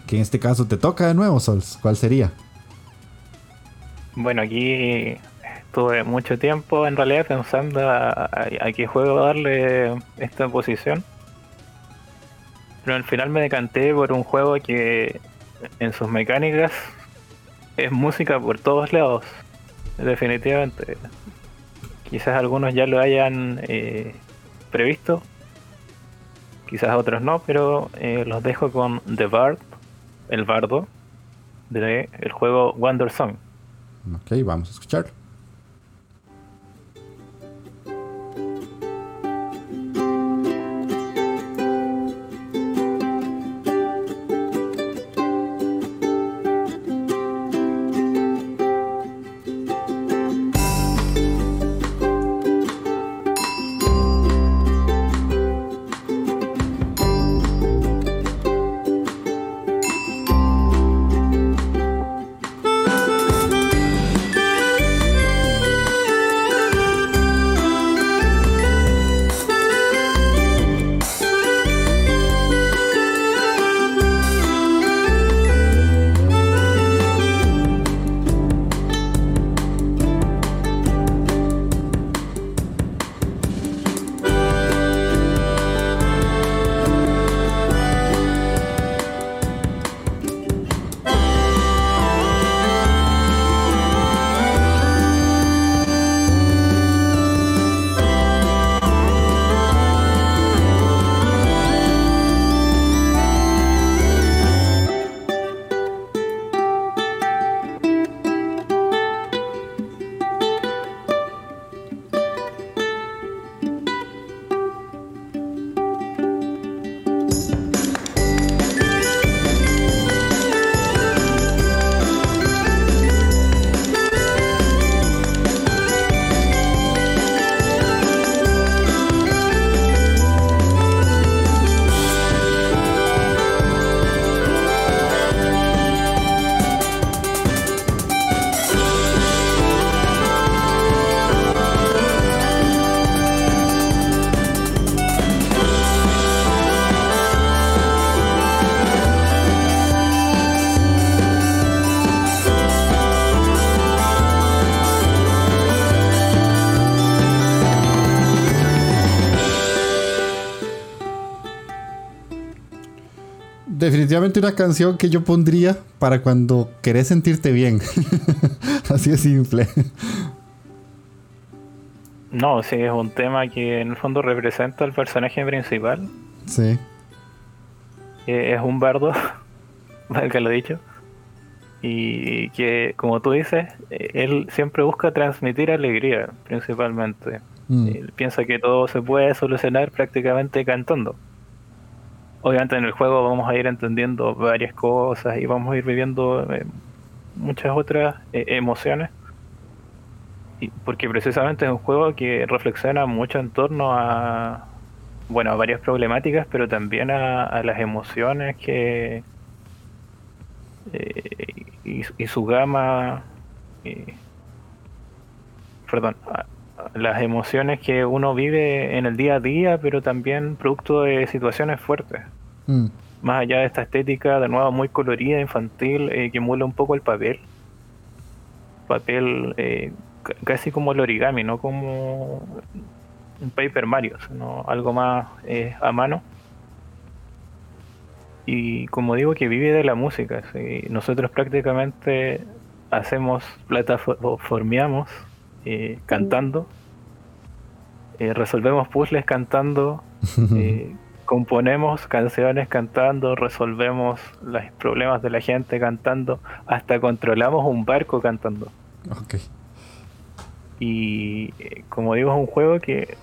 que en este caso te toca de nuevo, Sols. ¿Cuál sería? Bueno, aquí estuve mucho tiempo en realidad pensando a, qué juego darle esta posición pero al final me decanté por un juego que en sus mecánicas es música por todos lados. Definitivamente. Quizás algunos ya lo hayan eh, previsto, quizás otros no, pero eh, los dejo con The Bard, el bardo, del el juego Wonder Song. Ok, vamos a escuchar. Definitivamente una canción que yo pondría para cuando querés sentirte bien. Así de simple. No, sí, es un tema que en el fondo representa al personaje principal. Sí. es un bardo, que lo he dicho. Y que, como tú dices, él siempre busca transmitir alegría, principalmente. Mm. Él piensa que todo se puede solucionar prácticamente cantando. Obviamente en el juego vamos a ir entendiendo varias cosas y vamos a ir viviendo eh, muchas otras eh, emociones. Y porque precisamente es un juego que reflexiona mucho en torno a, bueno, a varias problemáticas, pero también a, las emociones que eh, y, su gama, perdón, las emociones que uno vive en el día a día, pero también producto de situaciones fuertes. Mm. Más allá de esta estética, de nuevo, muy colorida, infantil, eh, que emula un poco el papel. Papel eh, casi como el origami, no como un Paper Mario, sino algo más eh, a mano. Y como digo, que vive de la música. Nosotros prácticamente hacemos, plataformeamos eh, cantando, eh, resolvemos puzzles cantando, eh, componemos canciones cantando, resolvemos los problemas de la gente cantando, hasta controlamos un barco cantando. Y como digo, es un juego que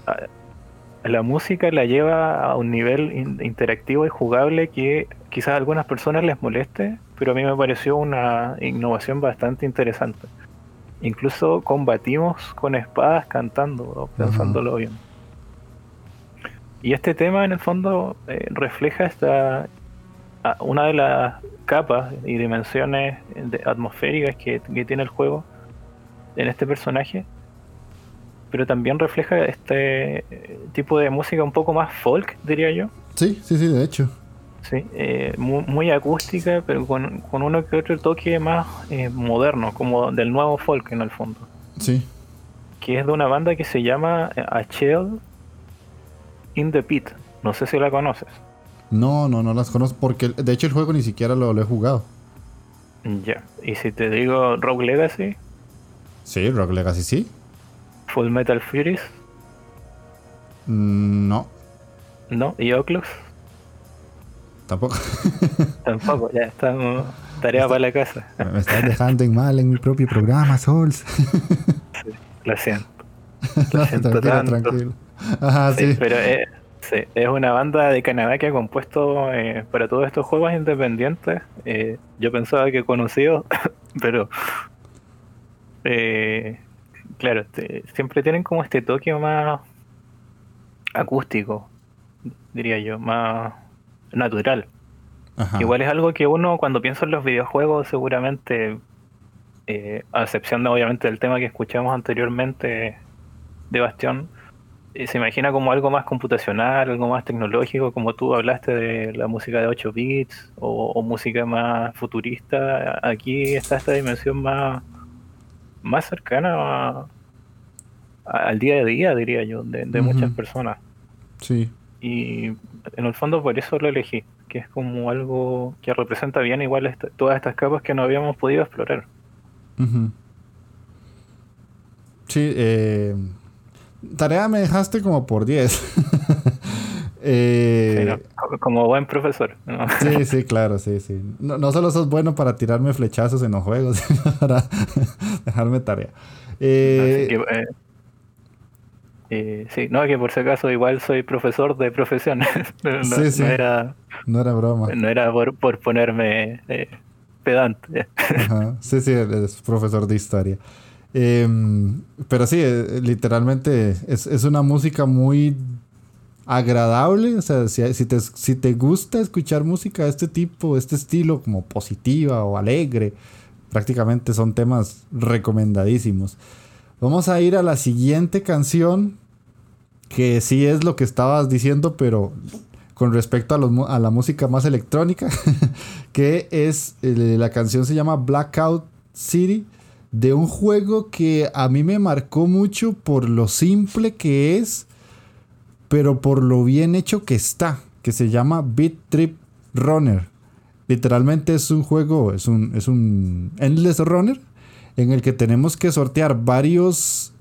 la música la lleva a un nivel interactivo y jugable que quizás a algunas personas les moleste, pero a mí me pareció una innovación bastante interesante. Incluso combatimos con espadas cantando, pensándolo bien. Y este tema en el fondo eh, refleja esta una de las capas y dimensiones atmosféricas que, tiene el juego en este personaje, pero también refleja este tipo de música un poco más folk, diría yo. Sí, sí, sí, de hecho. Sí, eh, muy, acústica, pero con, uno que otro toque más eh, moderno, como del nuevo folk en el fondo. Sí. Que es de una banda que se llama eh, A Chill in the Pit. No sé si la conoces. No, no, no las conozco porque de hecho el juego ni siquiera lo, he jugado. Ya, y si te digo Rogue Legacy. Sí, Rogue Legacy sí. Full Metal Furies. Mm, no. No, y Oculus. Tampoco. Tampoco, ya estamos. Tarea para la casa. Me estás dejando en mal en mi propio programa, Souls. sí, lo siento. Lo siento tranquilo, tranquilo. Ajá, sí, Pero es, es una banda de Canadá que ha compuesto eh, para todos estos juegos independientes. Eh, yo pensaba que conocido, pero. Eh, claro, siempre tienen como este toque más acústico, diría yo, más natural. Igual es algo que uno cuando piensa en los videojuegos seguramente, eh, a excepción de obviamente del tema que escuchamos anteriormente de Bastión, eh, se imagina como algo más computacional, algo más tecnológico, como tú hablaste de la música de 8 bits o, música más futurista. Aquí está esta dimensión más, más cercana al día a día, diría yo, de, muchas personas. Sí. Y en el fondo por eso lo elegí, que es como algo que representa bien igual todas estas capas que no habíamos podido explorar. Sí, eh, tarea me dejaste como por 10. Eh, como buen profesor. Sí, sí, claro, sí, sí. No, solo sos bueno para tirarme flechazos en los juegos, sino para dejarme tarea. Eh, eh eh, sí, no, que por si acaso igual soy profesor de profesión. no, sí, sí. no, era, no era broma. No era por, por ponerme eh, pedante. Ajá. Sí, sí, es profesor de historia. Em, pero sí, eh, literalmente es, es, una música muy agradable. O sea, si, si, te, si te gusta escuchar música de este tipo, de este estilo, como positiva o alegre, prácticamente son temas recomendadísimos. Vamos a ir a la siguiente canción, que sí es lo que estabas diciendo, pero con respecto a, la música más electrónica, que es, eh, la canción se llama Blackout City, de un juego que a mí me marcó mucho por lo simple que es, pero por lo bien hecho que está, que se llama Beat Trip Runner. Literalmente es un juego, es un, es un Endless Runner, en el que tenemos que sortear varios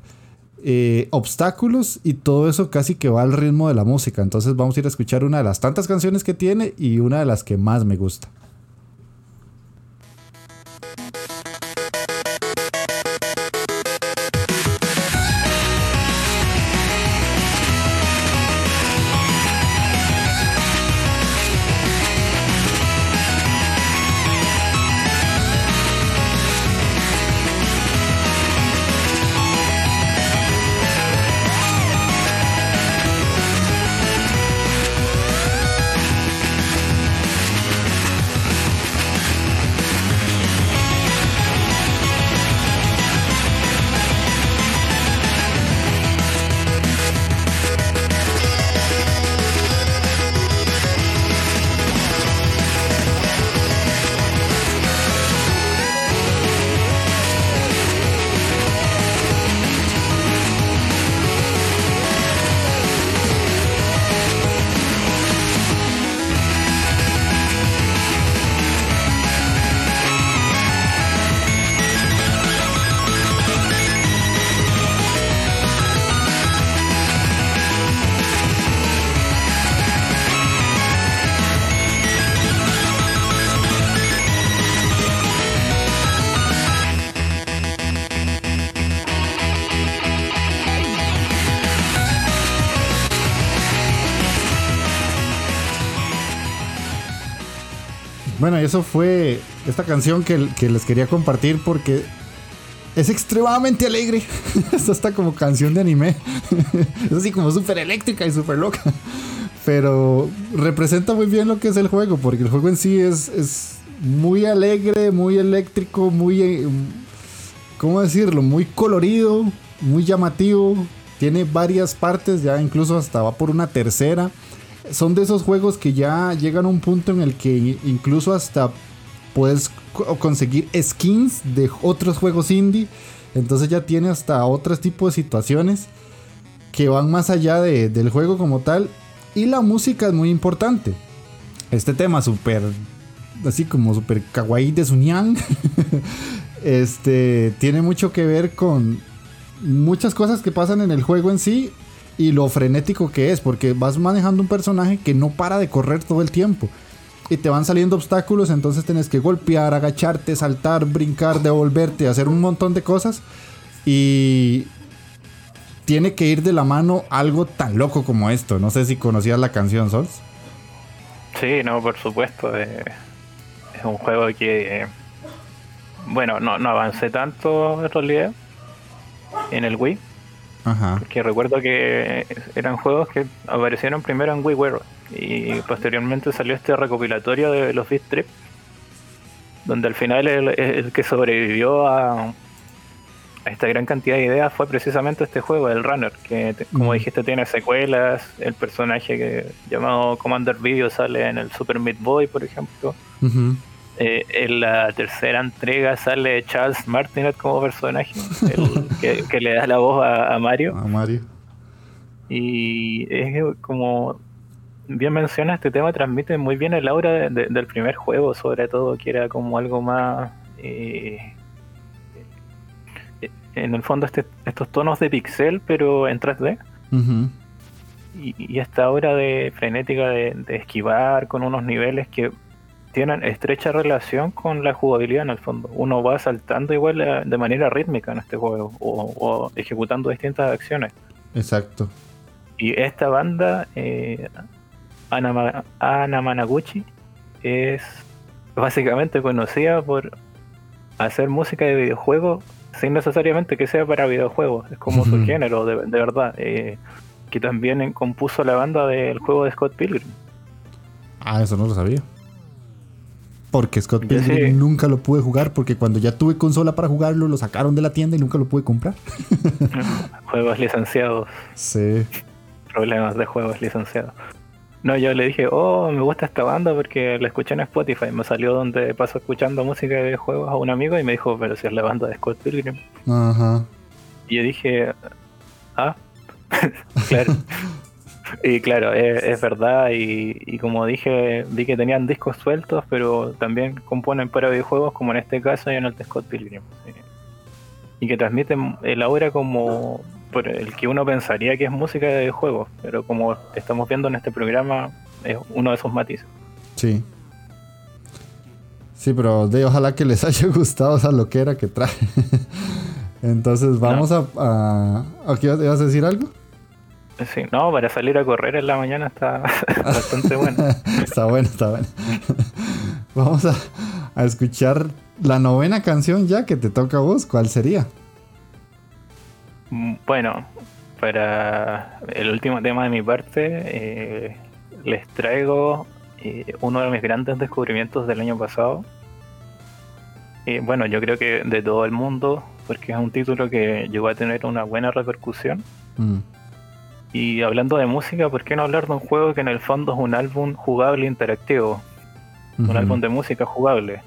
eh, obstáculos y todo eso casi que va al ritmo de la música. Entonces vamos a ir a escuchar una de las tantas canciones que tiene y una de las que más me gusta. Eso fue esta canción que, les quería compartir porque es extremadamente alegre. Esto está como canción de anime. es así como súper eléctrica y súper loca. Pero representa muy bien lo que es el juego, porque el juego en sí es, es muy alegre, muy eléctrico, muy... ¿Cómo decirlo? Muy colorido, muy llamativo. Tiene varias partes, ya incluso hasta va por una tercera son de esos juegos que ya llegan a un punto en el que incluso hasta puedes conseguir skins de otros juegos indie. Entonces ya tiene hasta otros tipos de situaciones que van más allá del juego como tal. Y la música es muy importante. Este tema súper, así como súper kawaii de Sunyang, este, tiene mucho que ver con muchas cosas que pasan en el juego en sí y lo frenético que es, porque vas manejando un personaje que no para de correr todo el tiempo. Y te van saliendo obstáculos, entonces tienes que golpear, agacharte, saltar, brincar, devolverte, hacer un montón de cosas. Y tiene que ir de la mano algo tan loco como esto. No sé si conocías la canción, Sols. Sí, no, por supuesto. Eh, es un juego que, bueno, no, no avancé tanto en realidad en el Wii que recuerdo que eran juegos que aparecieron primero en WiiWare y posteriormente salió este recopilatorio de los Beat Trip, donde al final el, que sobrevivió a, esta gran cantidad de ideas fue precisamente este juego, el Runner, que como dijiste tiene secuelas, el personaje que, llamado Commander Video sale en el Super Meat Boy, por ejemplo. Eh, en la tercera entrega sale Charles Martinet como personaje, el que, le da la voz a, Mario. A Mario. Y es como bien menciona, este tema transmite muy bien el aura del primer juego, sobre todo, que era como algo más... Eh, en el fondo este, estos tonos de pixel, pero en 3D. y, esta hora de frenética de esquivar con unos niveles que tienen estrecha relación con la jugabilidad en el fondo. Uno va saltando igual eh, de manera rítmica en este juego o, ejecutando distintas acciones. Exacto. Y esta banda, eh, Ana, Managuchi, es básicamente conocida por hacer música de videojuegos sin necesariamente que sea para videojuegos. Es como su género, de, verdad. Eh, que también compuso la banda del juego de Scott Pilgrim. Ah, eso no lo sabía. Porque Scott Pilgrim nunca lo pude jugar porque cuando ya tuve consola para jugarlo lo sacaron de la tienda y nunca lo pude comprar. juegos licenciados. Sí. Problemas de juegos licenciados. No, yo le dije, oh, me gusta esta banda porque la escuché en Spotify. Me salió donde paso escuchando música de juegos a un amigo y me dijo, pero si es la banda de Scott Pilgrim. Ajá. Y yo dije, ah, claro. Y claro, es, verdad, y, como dije, vi que tenían discos sueltos, pero también componen para videojuegos, como en este caso y en el de Scott Pilgrim. Y que transmiten el aura como por el que uno pensaría que es música de juego, pero como estamos viendo en este programa, es uno de esos matices. Sí. Sí, pero de ojalá que les haya gustado esa loquera que trae. Entonces vamos a, a... ¿Aquí vas a decir algo? Sí, no, para salir a correr en la mañana está bastante bueno. está bueno, está bueno. vamos a, a escuchar la novena canción ya que te toca a vos. ¿Cuál sería? Mm, bueno, para el último tema de mi parte, eh, les traigo eh, uno de mis grandes descubrimientos del año pasado. Bueno, yo creo que de todo el mundo, porque es un título que llegó a tener una buena repercusión. Mm. Y hablando de música, ¿por qué no hablar de un juego que en el fondo es un álbum jugable interactivo? Un álbum de música jugable.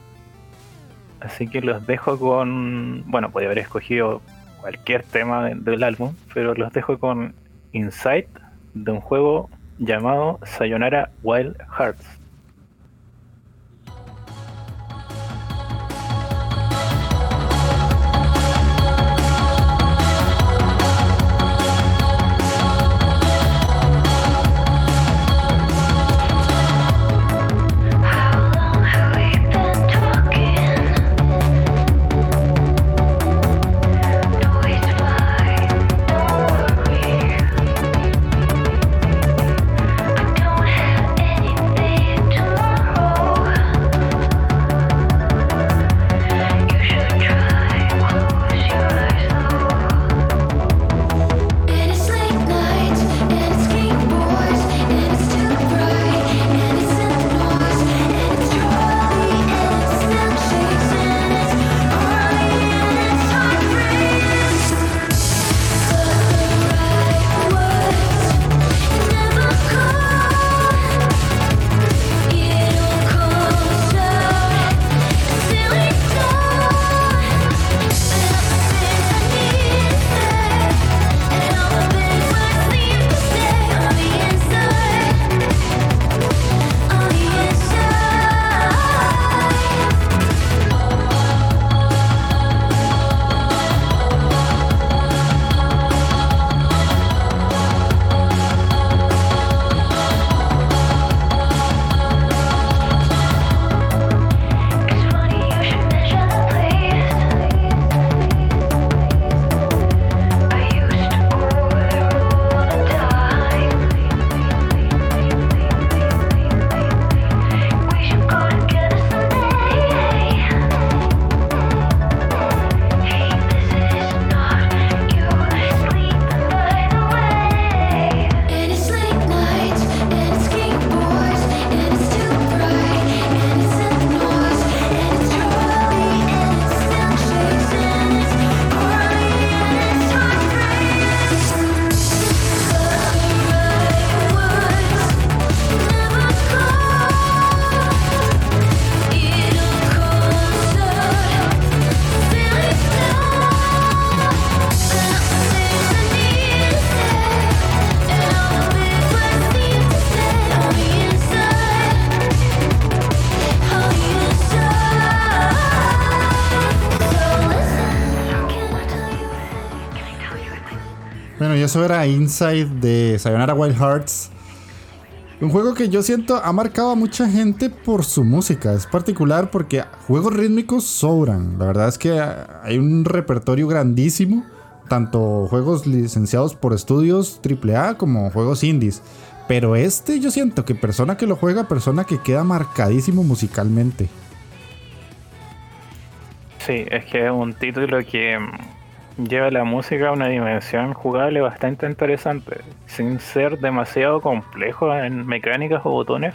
Así que los dejo con. Bueno, podría haber escogido cualquier tema del álbum, pero los dejo con Insight de un juego llamado Sayonara Wild Hearts. Eso era Inside de Sayonara Wild Hearts. Un juego que yo siento ha marcado a mucha gente por su música. Es particular porque juegos rítmicos sobran. La verdad es que hay un repertorio grandísimo. Tanto juegos licenciados por estudios AAA como juegos indies. Pero este yo siento que persona que lo juega, persona que queda marcadísimo musicalmente. Sí, es que es un título que lleva la música a una dimensión jugable bastante interesante, sin ser demasiado complejo en mecánicas o botones,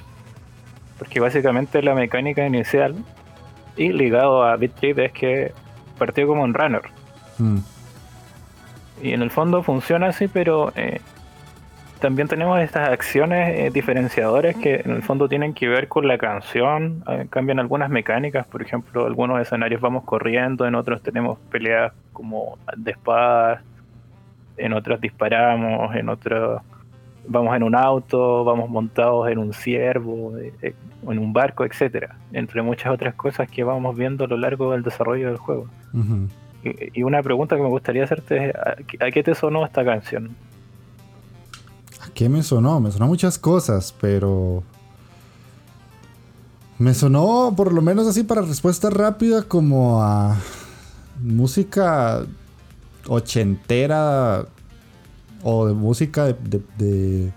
porque básicamente la mecánica inicial y ligado a BitJade es que partió como un runner. Mm. Y en el fondo funciona así, pero eh, también tenemos estas acciones eh, diferenciadoras que en el fondo tienen que ver con la canción, eh, cambian algunas mecánicas, por ejemplo, algunos escenarios vamos corriendo, en otros tenemos peleas como de espadas, en otros disparamos, en otros vamos en un auto, vamos montados en un ciervo, eh, en un barco, etcétera, entre muchas otras cosas que vamos viendo a lo largo del desarrollo del juego. Y y una pregunta que me gustaría hacerte es, ¿a qué te sonó esta canción? ¿A qué me sonó? Me sonó muchas cosas, pero... Me sonó, por lo menos así para respuesta rápida, como a música ochentera o de música de, de,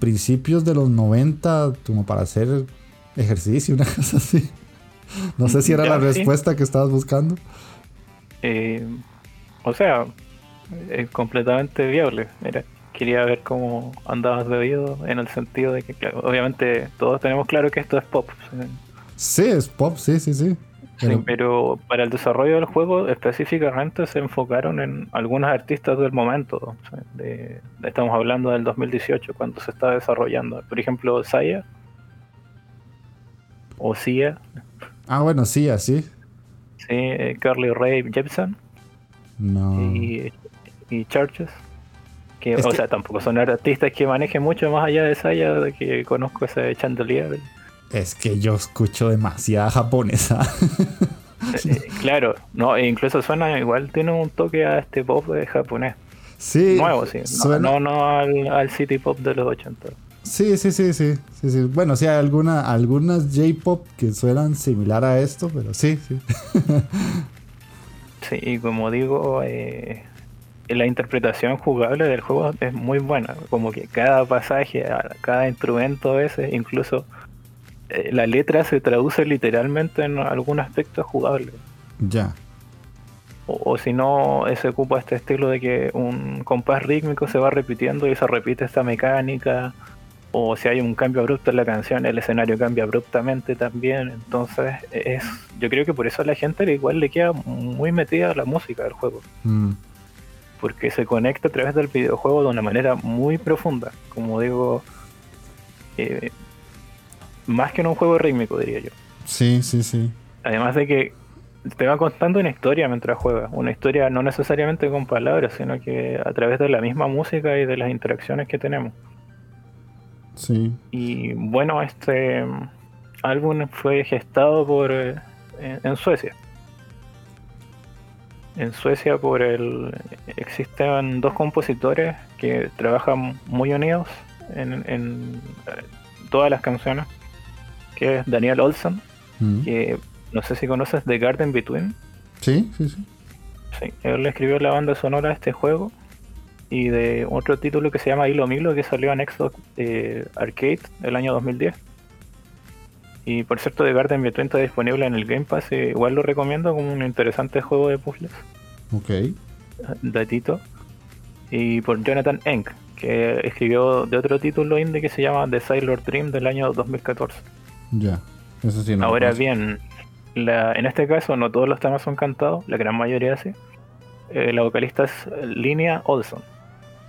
principios de los 90, como para hacer ejercicio, una cosa así. No sé si era la respuesta que estabas buscando. Eh, o sea, es completamente viable. Mira, quería ver cómo andabas bebido en el sentido de que, obviamente, todos tenemos claro que esto es pop. Sí, es pop, sí, sí, sí. Pero... para el desarrollo del juego específicamente se enfocaron en algunos artistas del momento. estamos hablando del 2018, cuando se está desarrollando. Por ejemplo, Saya o Sia. Ah, bueno, Sia, sí. Sí, eh, Carly Ray Jepsen. No. Y, y Churches. Que, o sea, tampoco son artistas que manejen mucho más allá de Saya, de que conozco ese chandelier. Es que yo escucho demasiada japonesa. Eh, claro, no, e incluso suena igual, tiene un toque a este pop de japonés. Sí. Nuevo, sí. No, no, al, al, city pop de los 80. Sí, sí, sí, sí, sí, sí. Bueno, sí, hay alguna, algunas J-pop que suenan similar a esto, pero sí, sí. sí, y como digo, eh, la interpretación jugable del juego es muy buena. Como que cada pasaje, cada instrumento ese, incluso eh, la letra se traduce literalmente en algún aspecto jugable. Ya. O, si no, se ocupa este estilo de que un compás rítmico se va repitiendo y se repite esta mecánica. O si hay un cambio abrupto en la canción, el escenario cambia abruptamente también. Entonces, es yo creo que por eso a la gente igual le queda muy metida la música del juego. Mm. Porque se conecta a través del videojuego de una manera muy profunda. Como digo, eh, más que en un juego rítmico, diría yo. Sí, sí, sí. Además de que te va contando una historia mientras juegas. Una historia no necesariamente con palabras, sino que a través de la misma música y de las interacciones que tenemos. Sí. Y bueno, este álbum fue gestado por eh, en Suecia. En Suecia por el existen dos compositores que trabajan muy unidos en, en todas las canciones que es Daniel Olson, mm. que no sé si conoces The Garden Between. Sí, sí, sí. Sí, él escribió la banda sonora de este juego y de otro título que se llama Hilo Milo que salió en Xbox eh, Arcade el año 2010. Y por cierto, The Garden Between está disponible en el Game Pass, igual lo recomiendo como un interesante juego de puzzles. Ok. Datito. Y por Jonathan Enck, que escribió de otro título indie que se llama The Sailor Dream del año 2014. Ya, eso sí. Ahora bien, en este caso no todos los temas son cantados, la gran mayoría sí. Eh, la vocalista es Linia Olson,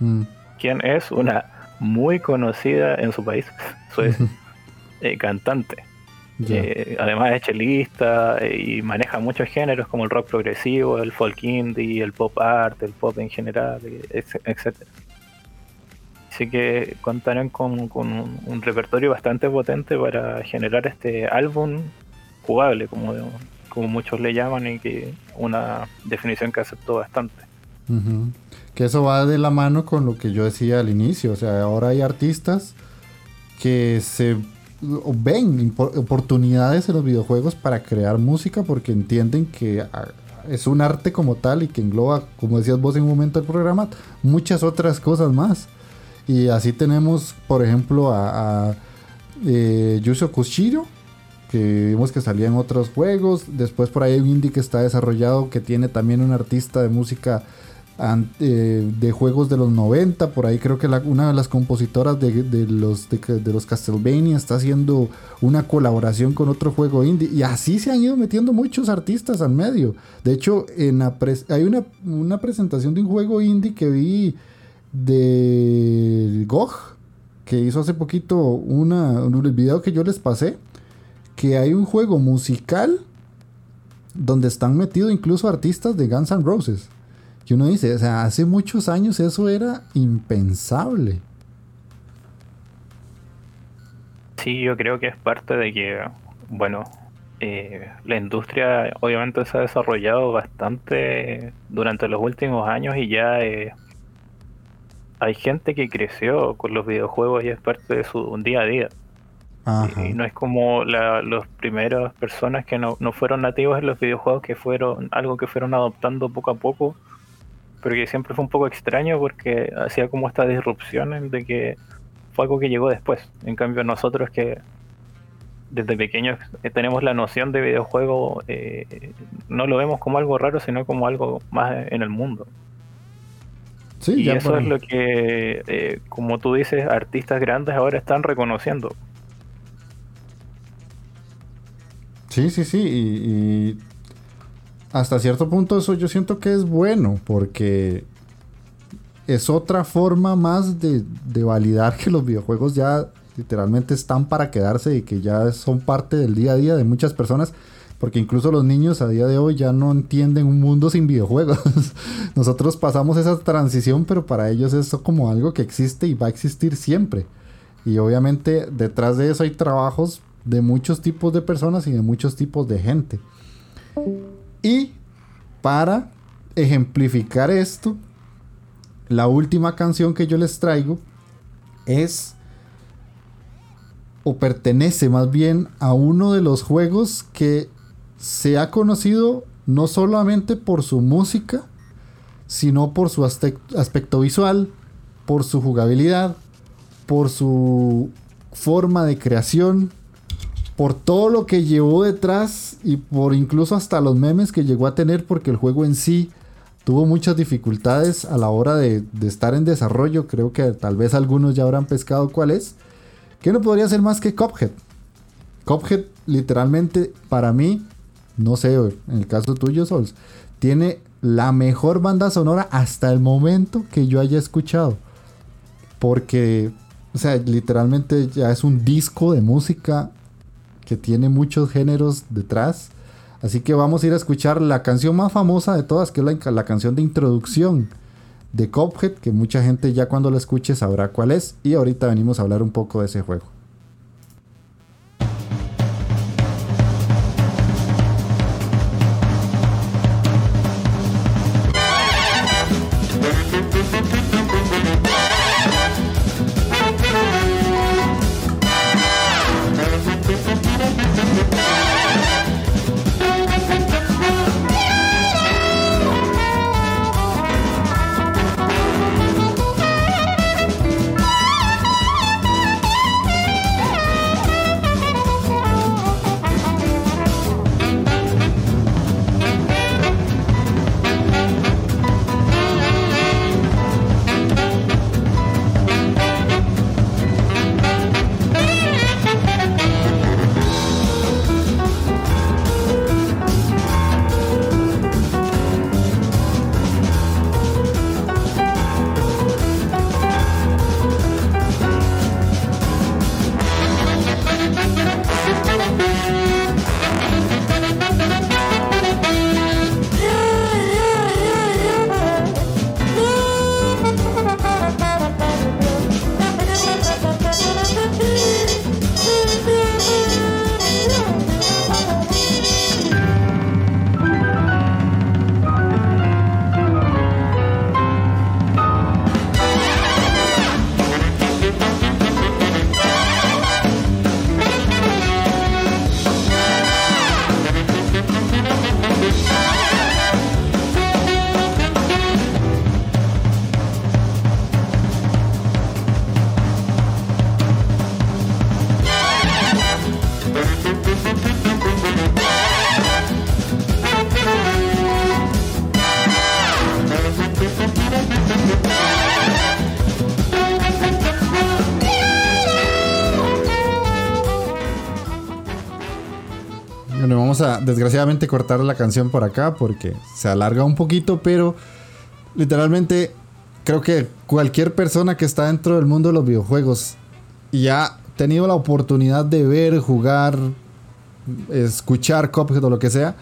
mm. quien es una muy conocida en su país, Suecia, eh, cantante. Eh, además es chelista y maneja muchos géneros como el rock progresivo, el folk indie, el pop art, el pop en general, etcétera. Así que contarán con, un, repertorio bastante potente para generar este álbum jugable, como, como muchos le llaman, y que una definición que aceptó bastante. Que eso va de la mano con lo que yo decía al inicio. O sea, ahora hay artistas que se ven oportunidades en los videojuegos para crear música porque entienden que ah, es un arte como tal y que engloba, como decías vos en un momento del programa, muchas otras cosas más. Y así tenemos, por ejemplo, a, a eh, Kushiro, que vimos que salía en otros juegos. Después por ahí hay un indie que está desarrollado que tiene también un artista de música de juegos de los 90. Por ahí creo que una de las compositoras de, los, de, los Castlevania está haciendo una colaboración con otro juego indie. Y así se han ido metiendo muchos artistas al medio. De hecho, en hay una, una presentación de un juego indie que vi del GOG, que hizo hace poquito una, un video que yo les pasé, que hay un juego musical donde están metidos incluso artistas de Guns N' Roses. Que uno dice, o sea, hace muchos años eso era impensable. Sí, yo creo que es parte de que, bueno, eh, la industria obviamente se ha desarrollado bastante durante los últimos años y ya eh, hay gente que creció con los videojuegos y es parte de su día a día. Y, no es como las primeras personas que no, no, fueron nativos en los videojuegos, que fueron algo que fueron adoptando poco a poco, pero que siempre fue un poco extraño porque hacía como esta disrupción de que fue algo que llegó después. En cambio nosotros que desde pequeños eh, tenemos la noción de videojuego, eh, no lo vemos como algo raro, sino como algo más en el mundo. Sí, y eso es lo que, eh, como tú dices, artistas grandes ahora están reconociendo. Sí, sí, sí, y, hasta cierto punto eso yo siento que es bueno, porque es otra forma más de, de validar que los videojuegos ya literalmente están para quedarse y que ya son parte del día a día de muchas personas. Porque incluso los niños a día de hoy ya no entienden un mundo sin videojuegos. Nosotros pasamos esa transición, pero para ellos es como algo que existe y va a existir siempre. Y obviamente detrás de eso hay trabajos de muchos tipos de personas y de muchos tipos de gente. Y para ejemplificar esto, la última canción que yo les traigo es o pertenece más bien a uno de los juegos que se ha conocido no solamente por su música, sino por su aspecto visual, por su jugabilidad, por su forma de creación, por todo lo que llevó detrás y por incluso hasta los memes que llegó a tener porque el juego en sí tuvo muchas dificultades a la hora de, estar en desarrollo. Creo que tal vez algunos ya habrán pescado cuál es. Que no podría ser más que Cophead. Cophead literalmente para mí, no sé, en el caso tuyo Sols, tiene la mejor banda sonora hasta el momento que yo haya escuchado. Porque, o sea, literalmente ya es un disco de música que tiene muchos géneros detrás. Así que vamos a ir a escuchar la canción más famosa de todas, que es la, canción de introducción de Cophead, que mucha gente ya cuando la escuche sabrá cuál es. Y ahorita venimos a hablar un poco de ese juego. Desgraciadamente cortar la canción por acá porque se alarga un poquito, pero literalmente creo que cualquier persona que está dentro del mundo de los videojuegos y ha tenido la oportunidad de ver, jugar, escuchar Cuphead o lo que sea,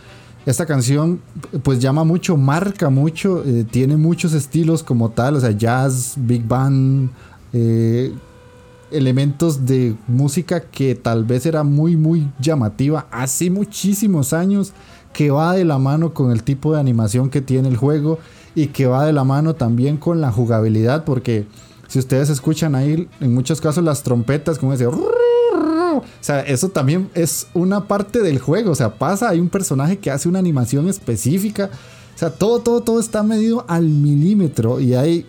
esta canción pues llama mucho, marca mucho, eh, tiene muchos estilos como tal, o sea, jazz, big band, eh, elementos de música que tal vez era muy, muy llamativa hace muchísimos años, que va de la mano con el tipo de animación que tiene el juego y que va de la mano también con la jugabilidad, porque si ustedes escuchan ahí, en muchos casos las trompetas, como ese... O sea, eso también es una parte del juego. O sea, pasa, hay un personaje que hace una animación específica. O sea, todo, todo, todo está medido al milímetro. Y hay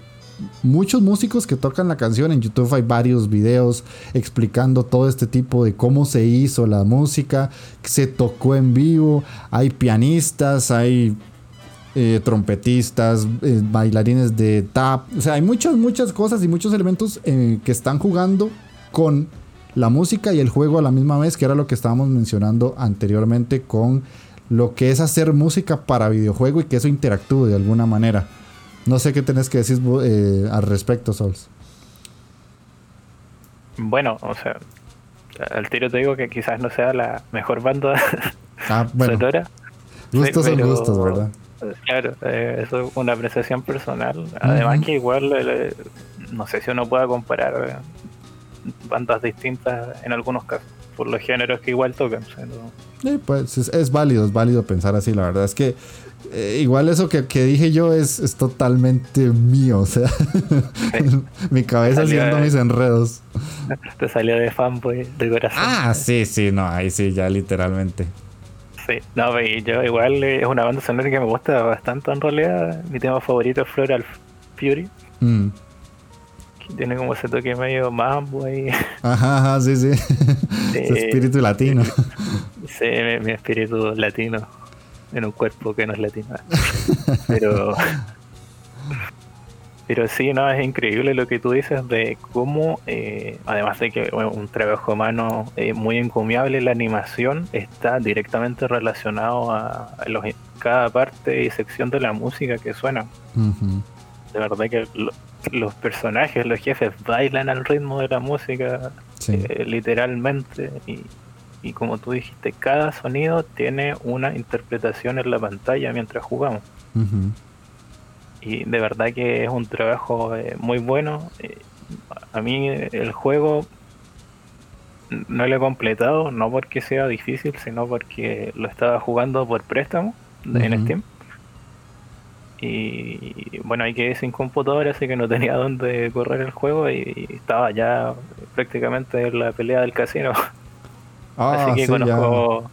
muchos músicos que tocan la canción. En YouTube hay varios videos explicando todo este tipo de cómo se hizo la música, se tocó en vivo. Hay pianistas, hay eh, trompetistas, eh, bailarines de tap. O sea, hay muchas, muchas cosas y muchos elementos eh, que están jugando con la música y el juego a la misma vez, que era lo que estábamos mencionando anteriormente con lo que es hacer música para videojuego y que eso interactúe de alguna manera. No sé qué tenés que decir eh, al respecto, Sols. Bueno, o sea, al tiro te digo que quizás no sea la mejor banda ah, bueno. Gustos son gustos, ¿verdad? Claro, eh, eso es una apreciación personal. Además que igual, eh, no sé si uno pueda comparar bandas distintas en algunos casos, por los géneros que igual tocan. pues es, válido, es válido pensar así, la verdad es que eh, igual eso que, dije yo es, es, totalmente mío, o sea, mi cabeza haciendo mis enredos. Te salió de fanboy de corazón. Ah, sí, sí, no, ahí sí, ya literalmente. Sí, no, yo igual es una banda sonora que me gusta bastante en realidad. Mi tema favorito es Floral Fury. Mm tiene como ese toque medio mambo ahí. Ajá, ajá sí, sí. espíritu latino. Sí, mi, espíritu latino en un cuerpo que no es latino. Pero. Pero sí, no, es increíble lo que tú dices de cómo, eh, además de que un trabajo humano eh, muy encomiable, la animación está directamente relacionado a, los, cada parte y sección de la música que suena. De verdad que los personajes, los jefes bailan al ritmo de la música, eh, literalmente. Y, como tú dijiste, cada sonido tiene una interpretación en la pantalla mientras jugamos. Y de verdad que es un trabajo eh, muy bueno. Eh, a mí el juego no lo he completado, no porque sea difícil, sino porque lo estaba jugando por préstamo en Steam. Y bueno, hay que sin computadora, así que no tenía dónde correr el juego y, estaba ya prácticamente en la pelea del casino. Ah, así que conozco,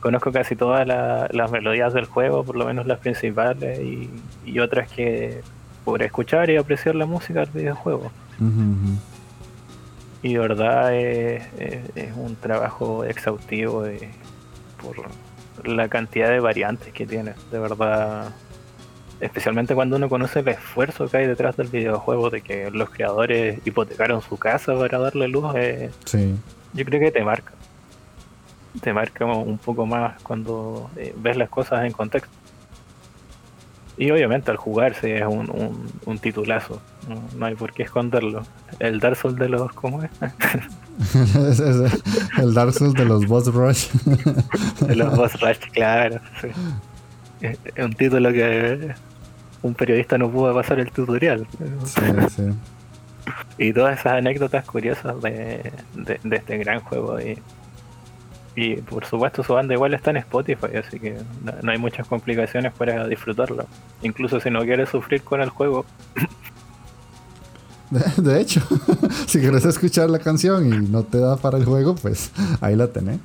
conozco casi todas las melodías del juego, por lo menos las principales, y, otras que por escuchar y apreciar la música del videojuego. Y de verdad es, un trabajo exhaustivo por la cantidad de variantes que tiene. De verdad especialmente cuando uno conoce el esfuerzo que hay detrás del videojuego, de que los creadores hipotecaron su casa para darle luz, eh, yo creo que te marca. Te marca un poco más cuando eh, ves las cosas en contexto. Y obviamente al jugarse es un, un, titulazo, no, hay por qué esconderlo. El Dark Souls de los... ¿Cómo es? el Dark Souls de los Boss Rush. de los Boss Rush, claro. Es un título que un periodista no pudo pasar el tutorial. Y todas esas anécdotas curiosas de, este gran juego. Y, por supuesto su banda igual está en Spotify, así que no, hay muchas complicaciones para disfrutarlo. Incluso si no quieres sufrir con el juego. De, hecho, si quieres escuchar la canción y no te da para el juego, pues ahí la tenés.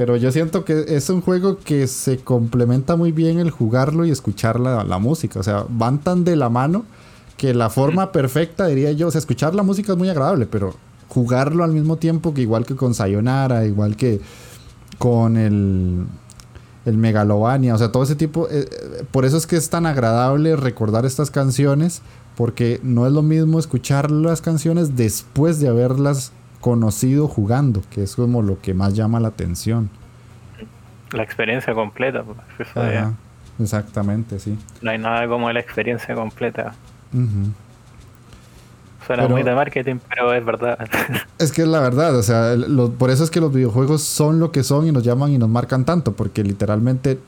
Pero yo siento que es un juego que se complementa muy bien el jugarlo y escuchar la, música. O sea, van tan de la mano que la forma perfecta, diría yo, o sea, escuchar la música es muy agradable, pero jugarlo al mismo tiempo que igual que con Sayonara, igual que con el, el Megalovania, o sea, todo ese tipo. Eh, eh, por eso es que es tan agradable recordar estas canciones, porque no es lo mismo escuchar las canciones después de haberlas conocido jugando, que es como lo que más llama la atención. La experiencia completa. Pues, exactamente, sí. No hay nada como la experiencia completa. Suena muy de marketing, pero es verdad. Es que es la verdad, o sea, por eso es que los videojuegos son lo que son y nos llaman y nos marcan tanto, porque literalmente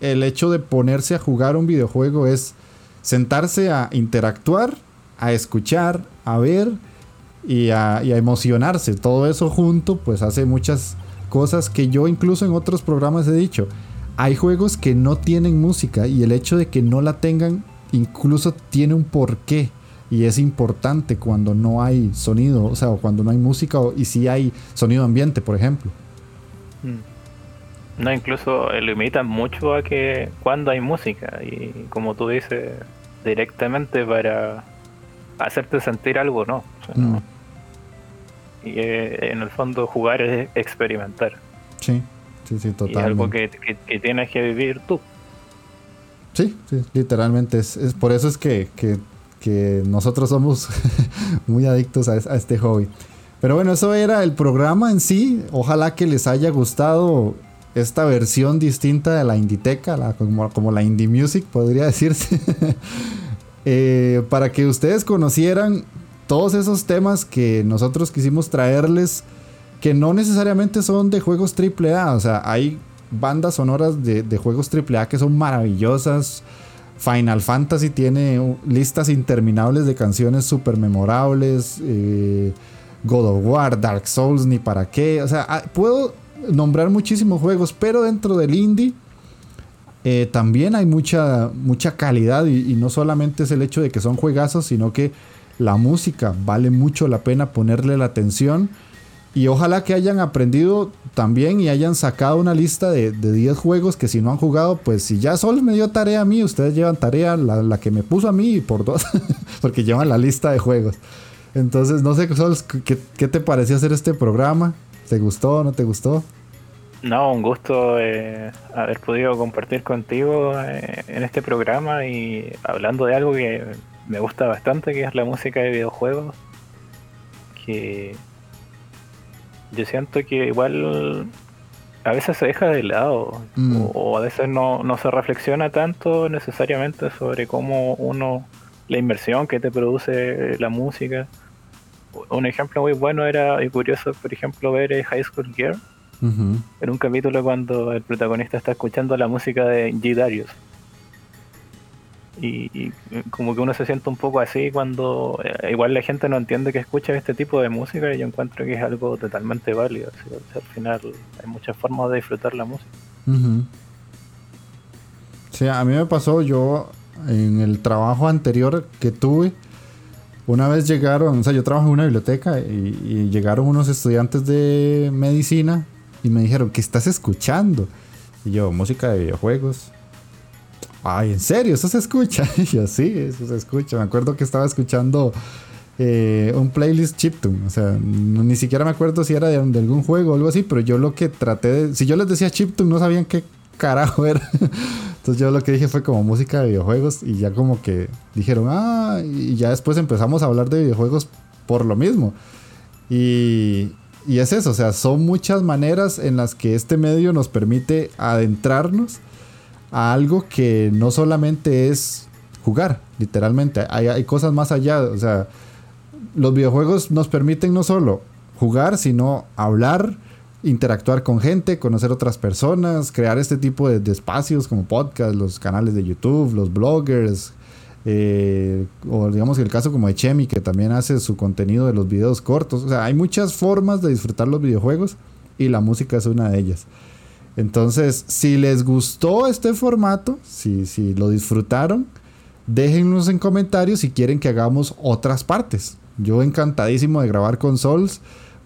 el hecho de ponerse a jugar un videojuego es sentarse a interactuar, a escuchar, a ver y a, y a emocionarse. Todo eso junto pues hace muchas cosas que yo incluso en otros programas he dicho. Hay juegos que no tienen música y el hecho de que no la tengan incluso tiene un porqué y es importante cuando no hay sonido, o sea, cuando no hay música y si hay sonido ambiente, por ejemplo. Mm. No, incluso limitan mucho a que cuando hay música y como tú dices, directamente para hacerte sentir algo, no. Mm. Y eh, en el fondo jugar es experimentar. Sí, sí, sí, totalmente. Y algo que, que, tienes que vivir tú. Sí, sí, literalmente. Es, es por eso es que, que que nosotros somos muy adictos a, este hobby. Pero bueno, eso era el programa en sí. Ojalá que les haya gustado esta versión distinta de la Inditeca, la, como, la Indie Music podría decirse. Eh, para que ustedes conocieran todos esos temas que nosotros quisimos traerles, que no necesariamente son de juegos AAA, o sea, hay bandas sonoras de, de juegos AAA que son maravillosas Final Fantasy tiene listas interminables de canciones súper memorables. Eh, God of War, Dark Souls, ni para qué. O sea, ah, puedo nombrar muchísimos juegos, pero dentro del indie eh, también hay mucha, mucha calidad. Y, y, no solamente es el hecho de que son juegazos, sino que la música vale mucho la pena ponerle la atención. Y ojalá que hayan aprendido también y hayan sacado una lista de, 10 juegos que si no han jugado, pues si ya Sol me dio tarea a mí, ustedes llevan tarea la, que me puso a mí por dos, porque llevan la lista de juegos. Entonces, no sé, Sol, ¿qué, te pareció hacer este programa? ¿Te gustó o no te gustó? No, un gusto eh, haber podido compartir contigo eh, en este programa y hablando de algo que me gusta bastante, que es la música de videojuegos. Que yo siento que igual a veces se deja de lado mm. o, a veces no, se reflexiona tanto necesariamente sobre cómo uno, la inversión que te produce la música. Un ejemplo muy bueno era y curioso, por ejemplo, ver High School Girl. En un capítulo cuando el protagonista está escuchando la música de G. Darius y, como que uno se siente un poco así cuando eh, igual la gente no entiende que escucha este tipo de música y yo encuentro que es algo totalmente válido. al final hay muchas formas de disfrutar la música. Sí, a mí me pasó yo en el trabajo anterior que tuve. Una vez llegaron, o sea, yo trabajo en una biblioteca y llegaron unos estudiantes de medicina y me dijeron, ¿qué estás escuchando? Y yo, música de videojuegos ay, ¿en serio? ¿Eso se escucha? Y yo, sí, eso se escucha. Me acuerdo que estaba escuchando eh, un playlist chiptune. O sea, ni siquiera me acuerdo si era de, algún juego o algo así, pero yo lo que traté de... Si yo les decía chiptune, no sabían qué carajo era. Entonces yo lo que dije fue como música de videojuegos y ya como que dijeron, ah, y ya después empezamos a hablar de videojuegos por lo mismo. Y, y es eso, o sea, son muchas maneras en las que este medio nos permite adentrarnos a algo que no solamente es jugar, literalmente. Hay, cosas más allá. O sea, los videojuegos nos permiten no solo jugar, sino hablar, interactuar con gente, conocer otras personas, crear este tipo de, espacios como podcast, los canales de YouTube, los bloggers. Eh, o digamos el caso como de Chemi que también hace su contenido de los videos cortos. O sea, hay muchas formas de disfrutar los videojuegos y la música es una de ellas. Entonces, si les gustó este formato, si, si lo disfrutaron, déjennos en comentarios si quieren que hagamos otras partes. Yo encantadísimo de grabar con Souls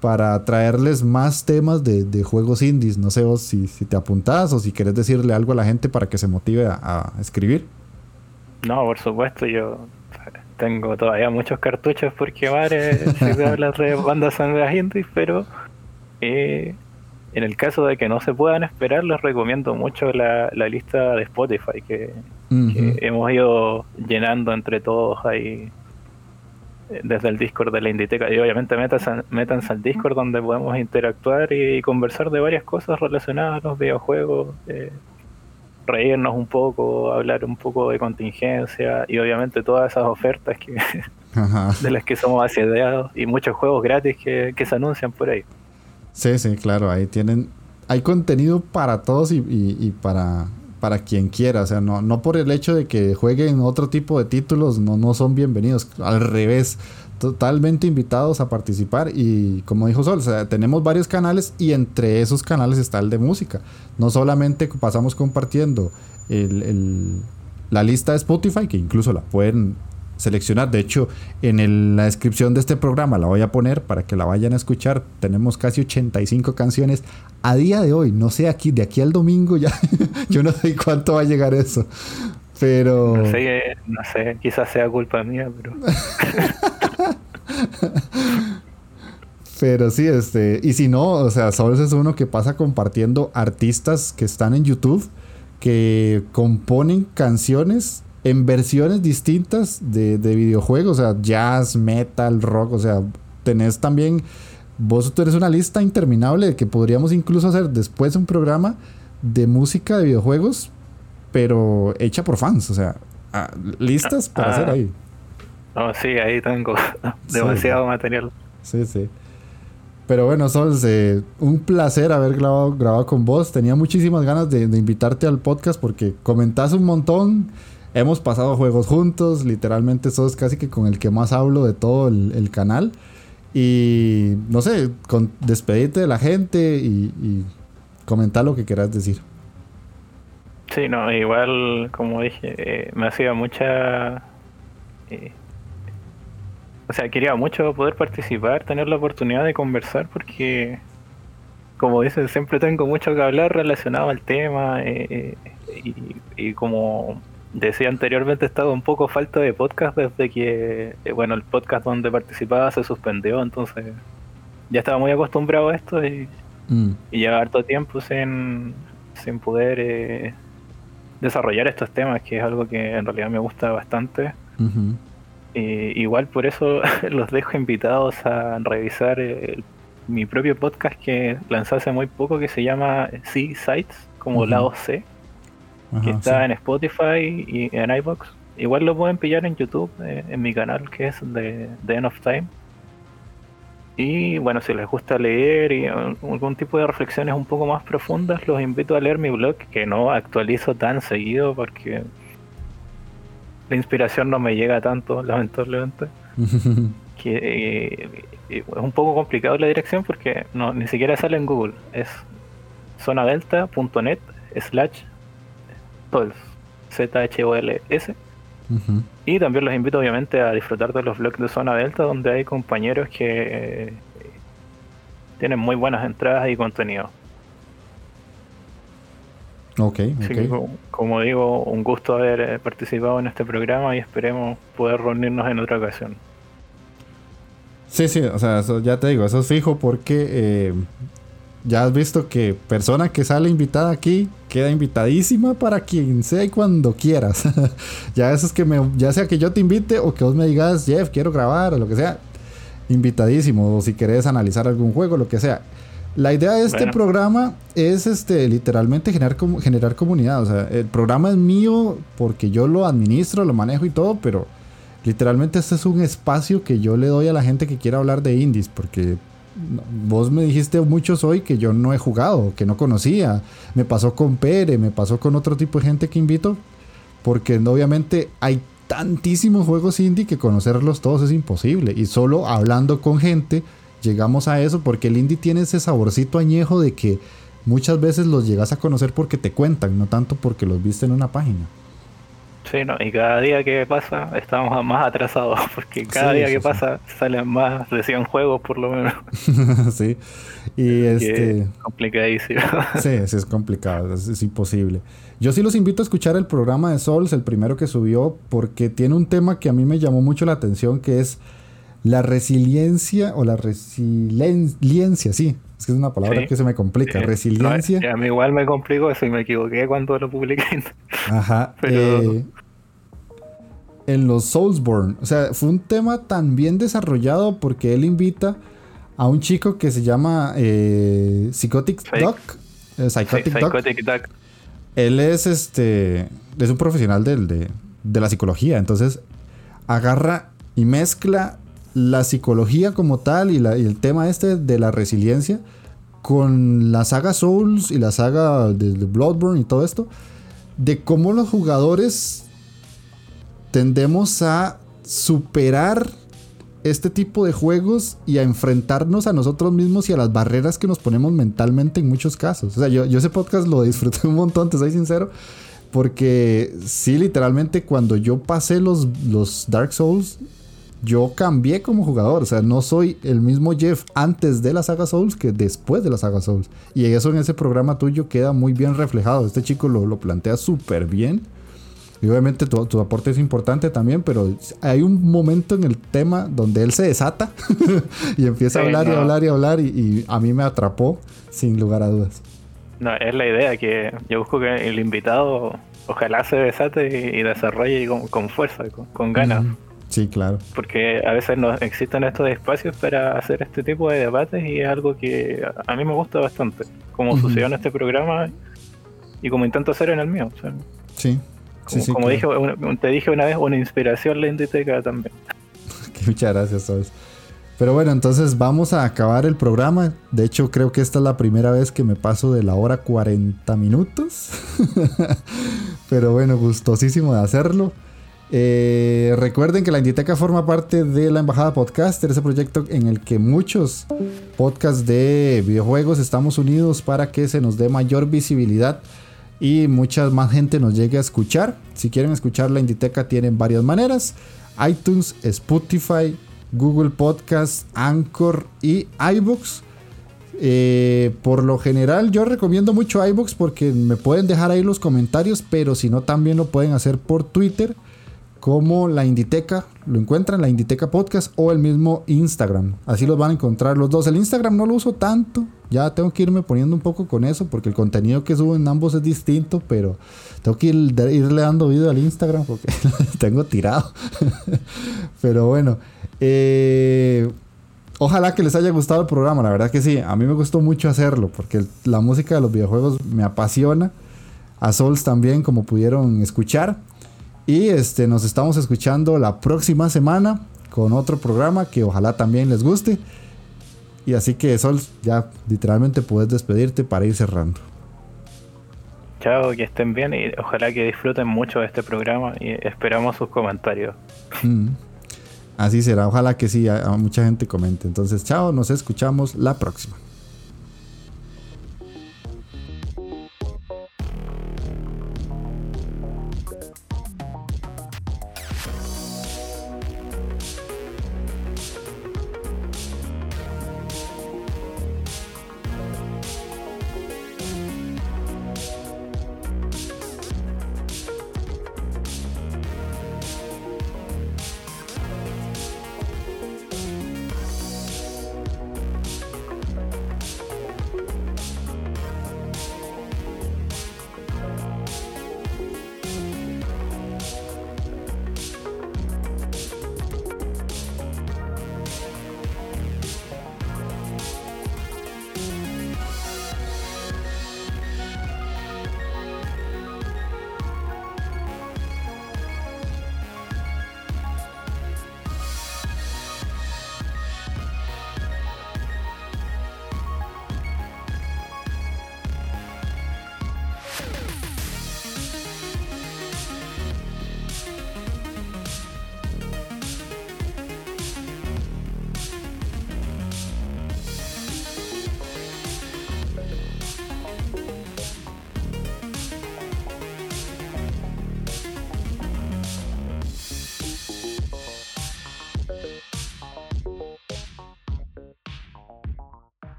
para traerles más temas de, juegos indies. No sé vos si, te apuntás o si quieres decirle algo a la gente para que se motive a, escribir. No, por supuesto, yo tengo todavía muchos cartuchos por quemar eh, si hablar de bandas sonoras indies, pero eh, en el caso de que no se puedan esperar, les recomiendo mucho la, lista de Spotify que, hemos ido llenando entre todos ahí eh, desde el Discord de la Inditeca. Y obviamente métanse, al Discord donde podemos interactuar y, conversar de varias cosas relacionadas a los videojuegos, eh, reírnos un poco, hablar un poco de contingencia y obviamente todas esas ofertas que de las que somos asediados y muchos juegos gratis que se anuncian por ahí. Sí, sí, claro, ahí tienen, hay contenido para todos y, para, para quien quiera. O sea, no, no por el hecho de que jueguen otro tipo de títulos, no, no son bienvenidos. Al revés, totalmente invitados a participar. Y como dijo Sol, o sea, tenemos varios canales y entre esos canales está el de música. No solamente pasamos compartiendo la lista de Spotify, que incluso la pueden seleccionar. De hecho, en la descripción de este programa la voy a poner para que la vayan a escuchar. Tenemos casi 85 canciones a día de hoy. No sé, aquí, de aquí al domingo ya. yo no sé cuánto va a llegar eso. Pero. No sé, no sé, quizás sea culpa mía, pero. Pero sí, este. Y si no, o sea, Sols es uno que pasa compartiendo artistas que están en YouTube que componen canciones en versiones distintas de, videojuegos, o sea, jazz, metal, rock, o sea, tenés también, vos tenés una lista interminable que podríamos incluso hacer después un programa de música de videojuegos, pero hecha por fans, o sea, ah, listas para hacer ah. ahí. No, sí, ahí tengo demasiado material. Sí, sí. Pero bueno, Sol, eh, un placer haber grabado, grabado con vos. Tenía muchísimas ganas de, de invitarte al podcast porque comentás un montón Hemos pasado juegos juntos, literalmente sos casi que con el que más hablo de todo el, canal. Y no sé, con, despedirte de la gente y, comentar lo que quieras decir. Sí, no, igual, como dije, eh, me hacía mucha. Eh, o sea, quería mucho poder participar, tener la oportunidad de conversar, porque, como dices, siempre tengo mucho que hablar relacionado al tema. Eh, y, y, como decía anteriormente, he estado un poco falta de podcast desde que, eh, bueno, el podcast donde participaba se suspendió, entonces ya estaba muy acostumbrado a esto y, mm. y lleva harto tiempo sin, sin poder eh, desarrollar estos temas, que es algo que en realidad me gusta bastante. igual por eso los dejo invitados a revisar mi propio podcast que lanzé hace muy poco que se llama C Sites, como lado C que está en Spotify y en iBox. Igual lo pueden pillar en YouTube, eh, en mi canal que es de The End of Time. Y bueno, si les gusta leer y algún tipo de reflexiones un poco más profundas, los invito a leer mi blog, que no actualizo tan seguido porque la inspiración no me llega tanto, lamentablemente. que eh, es un poco complicado la dirección porque no ni siquiera sale en Google. Es zonadelta.net slash Z-H-O-L-S. Y también los invito obviamente a disfrutar de los blogs de Zona Delta, donde hay compañeros que eh, tienen muy buenas entradas y contenido. Ok, como, digo, un gusto haber eh, participado en este programa y esperemos poder reunirnos en otra ocasión. Sí, sí, o sea, ya te digo, eso es fijo porque eh, ya has visto que persona que sale invitada aquí queda invitadísima para quien sea y cuando quieras. ya eso es que me, ya sea que yo te invite o que vos me digas, Jeff, quiero grabar o lo que sea, invitadísimo. O si querés analizar algún juego, lo que sea. La idea de este programa es este literalmente generar, generar comunidad. O sea, el programa es mío porque yo lo administro, lo manejo y todo, pero literalmente este es un espacio que yo le doy a la gente que quiera hablar de indies, porque vos me dijiste muchos hoy que yo no he jugado, que no conocía. Me pasó con Pere, me pasó con otro tipo de gente que invito, porque obviamente hay tantísimos juegos indie que conocerlos todos es imposible. Y solo hablando con gente llegamos a eso, porque el indie tiene ese saborcito añejo de que muchas veces los llegas a conocer porque te cuentan, no tanto porque los viste en una página. Sí, no, y cada día que pasa estamos más atrasados, porque cada día que pasa salen más de 100 juegos por lo menos. sí, y este... Es complicadísimo. sí, sí, es complicado, es, imposible. Yo sí los invito a escuchar el programa de Souls, el primero que subió, porque tiene un tema que a mí me llamó mucho la atención, que es la resiliencia o la resiliencia, sí. Es que es una palabra que se me complica. Resiliencia. a mí igual me complicó eso y me equivoqué cuando lo publiqué. Ajá. Eh, en los Soulsborne. O sea, fue un tema tan bien desarrollado porque él invita a un chico que se llama eh, Psychotic Duck. Eh, Psychotic, Duck. Él es este. Es un profesional de, de la psicología. Entonces, agarra y mezcla la psicología como tal y, el tema este de la resiliencia con la saga Souls y la saga de, Bloodborne y todo esto. de cómo los jugadores tendemos a superar este tipo de juegos y a enfrentarnos a nosotros mismos y a las barreras que nos ponemos mentalmente en muchos casos. O sea, yo, yo ese podcast lo disfruté un montón, te soy sincero, porque sí, literalmente cuando yo pasé los, los Dark Souls, yo cambié como jugador. O sea, no soy el mismo Jeff antes de la saga Souls que después de la saga Souls. Y eso en ese programa tuyo queda muy bien reflejado. Este chico lo, lo plantea súper bien. Y obviamente tu, tu, aporte es importante también, pero hay un momento en el tema donde él se desata y empieza a hablar y hablar y hablar y, y, a mí me atrapó sin lugar a dudas. No, es la idea que yo busco que el invitado ojalá se desate y, desarrolle con, con fuerza, con, con ganas. Mm, sí, claro. Porque a veces no existen estos espacios para hacer este tipo de debates y es algo que a mí me gusta bastante, como uh -huh. sucedió en este programa y como intento hacer en el mío. O sea, sí. Como, sí, sí, como claro. dije, te dije una vez, una inspiración la Inditeca también. Muchas gracias, Sobs. Pero bueno, entonces vamos a acabar el programa. De hecho, creo que esta es la primera vez que me paso de la hora 40 minutos. Pero bueno, gustosísimo de hacerlo. Eh, recuerden que la Inditeca forma parte de la Embajada Podcaster, ese proyecto en el que muchos podcasts de videojuegos estamos unidos para que se nos dé mayor visibilidad y mucha más gente nos llegue a escuchar. Si quieren escuchar la Inditeca tienen varias maneras. iTunes, Spotify, Google Podcast, Anchor y iBooks. Eh, por lo general yo recomiendo mucho iBooks porque me pueden dejar ahí los comentarios, pero si no también lo pueden hacer por Twitter como la Inditeca, lo encuentran la Inditeca Podcast o el mismo Instagram. Así los van a encontrar los dos. El Instagram no lo uso tanto, ya tengo que irme poniendo un poco con eso porque el contenido que subo en ambos es distinto, pero tengo que ir, irle dando video al Instagram porque tengo tirado. pero bueno, eh, ojalá que les haya gustado el programa, la verdad que sí, a mí me gustó mucho hacerlo porque la música de los videojuegos me apasiona. A Souls también, como pudieron escuchar. Y este, nos estamos escuchando la próxima semana con otro programa que ojalá también les guste. Y así que Sol, ya literalmente puedes despedirte para ir cerrando. Chao, que estén bien y ojalá que disfruten mucho de este programa y esperamos sus comentarios. Mm. Así será, ojalá que sí, a, a mucha gente comente. Entonces, chao, nos escuchamos la próxima.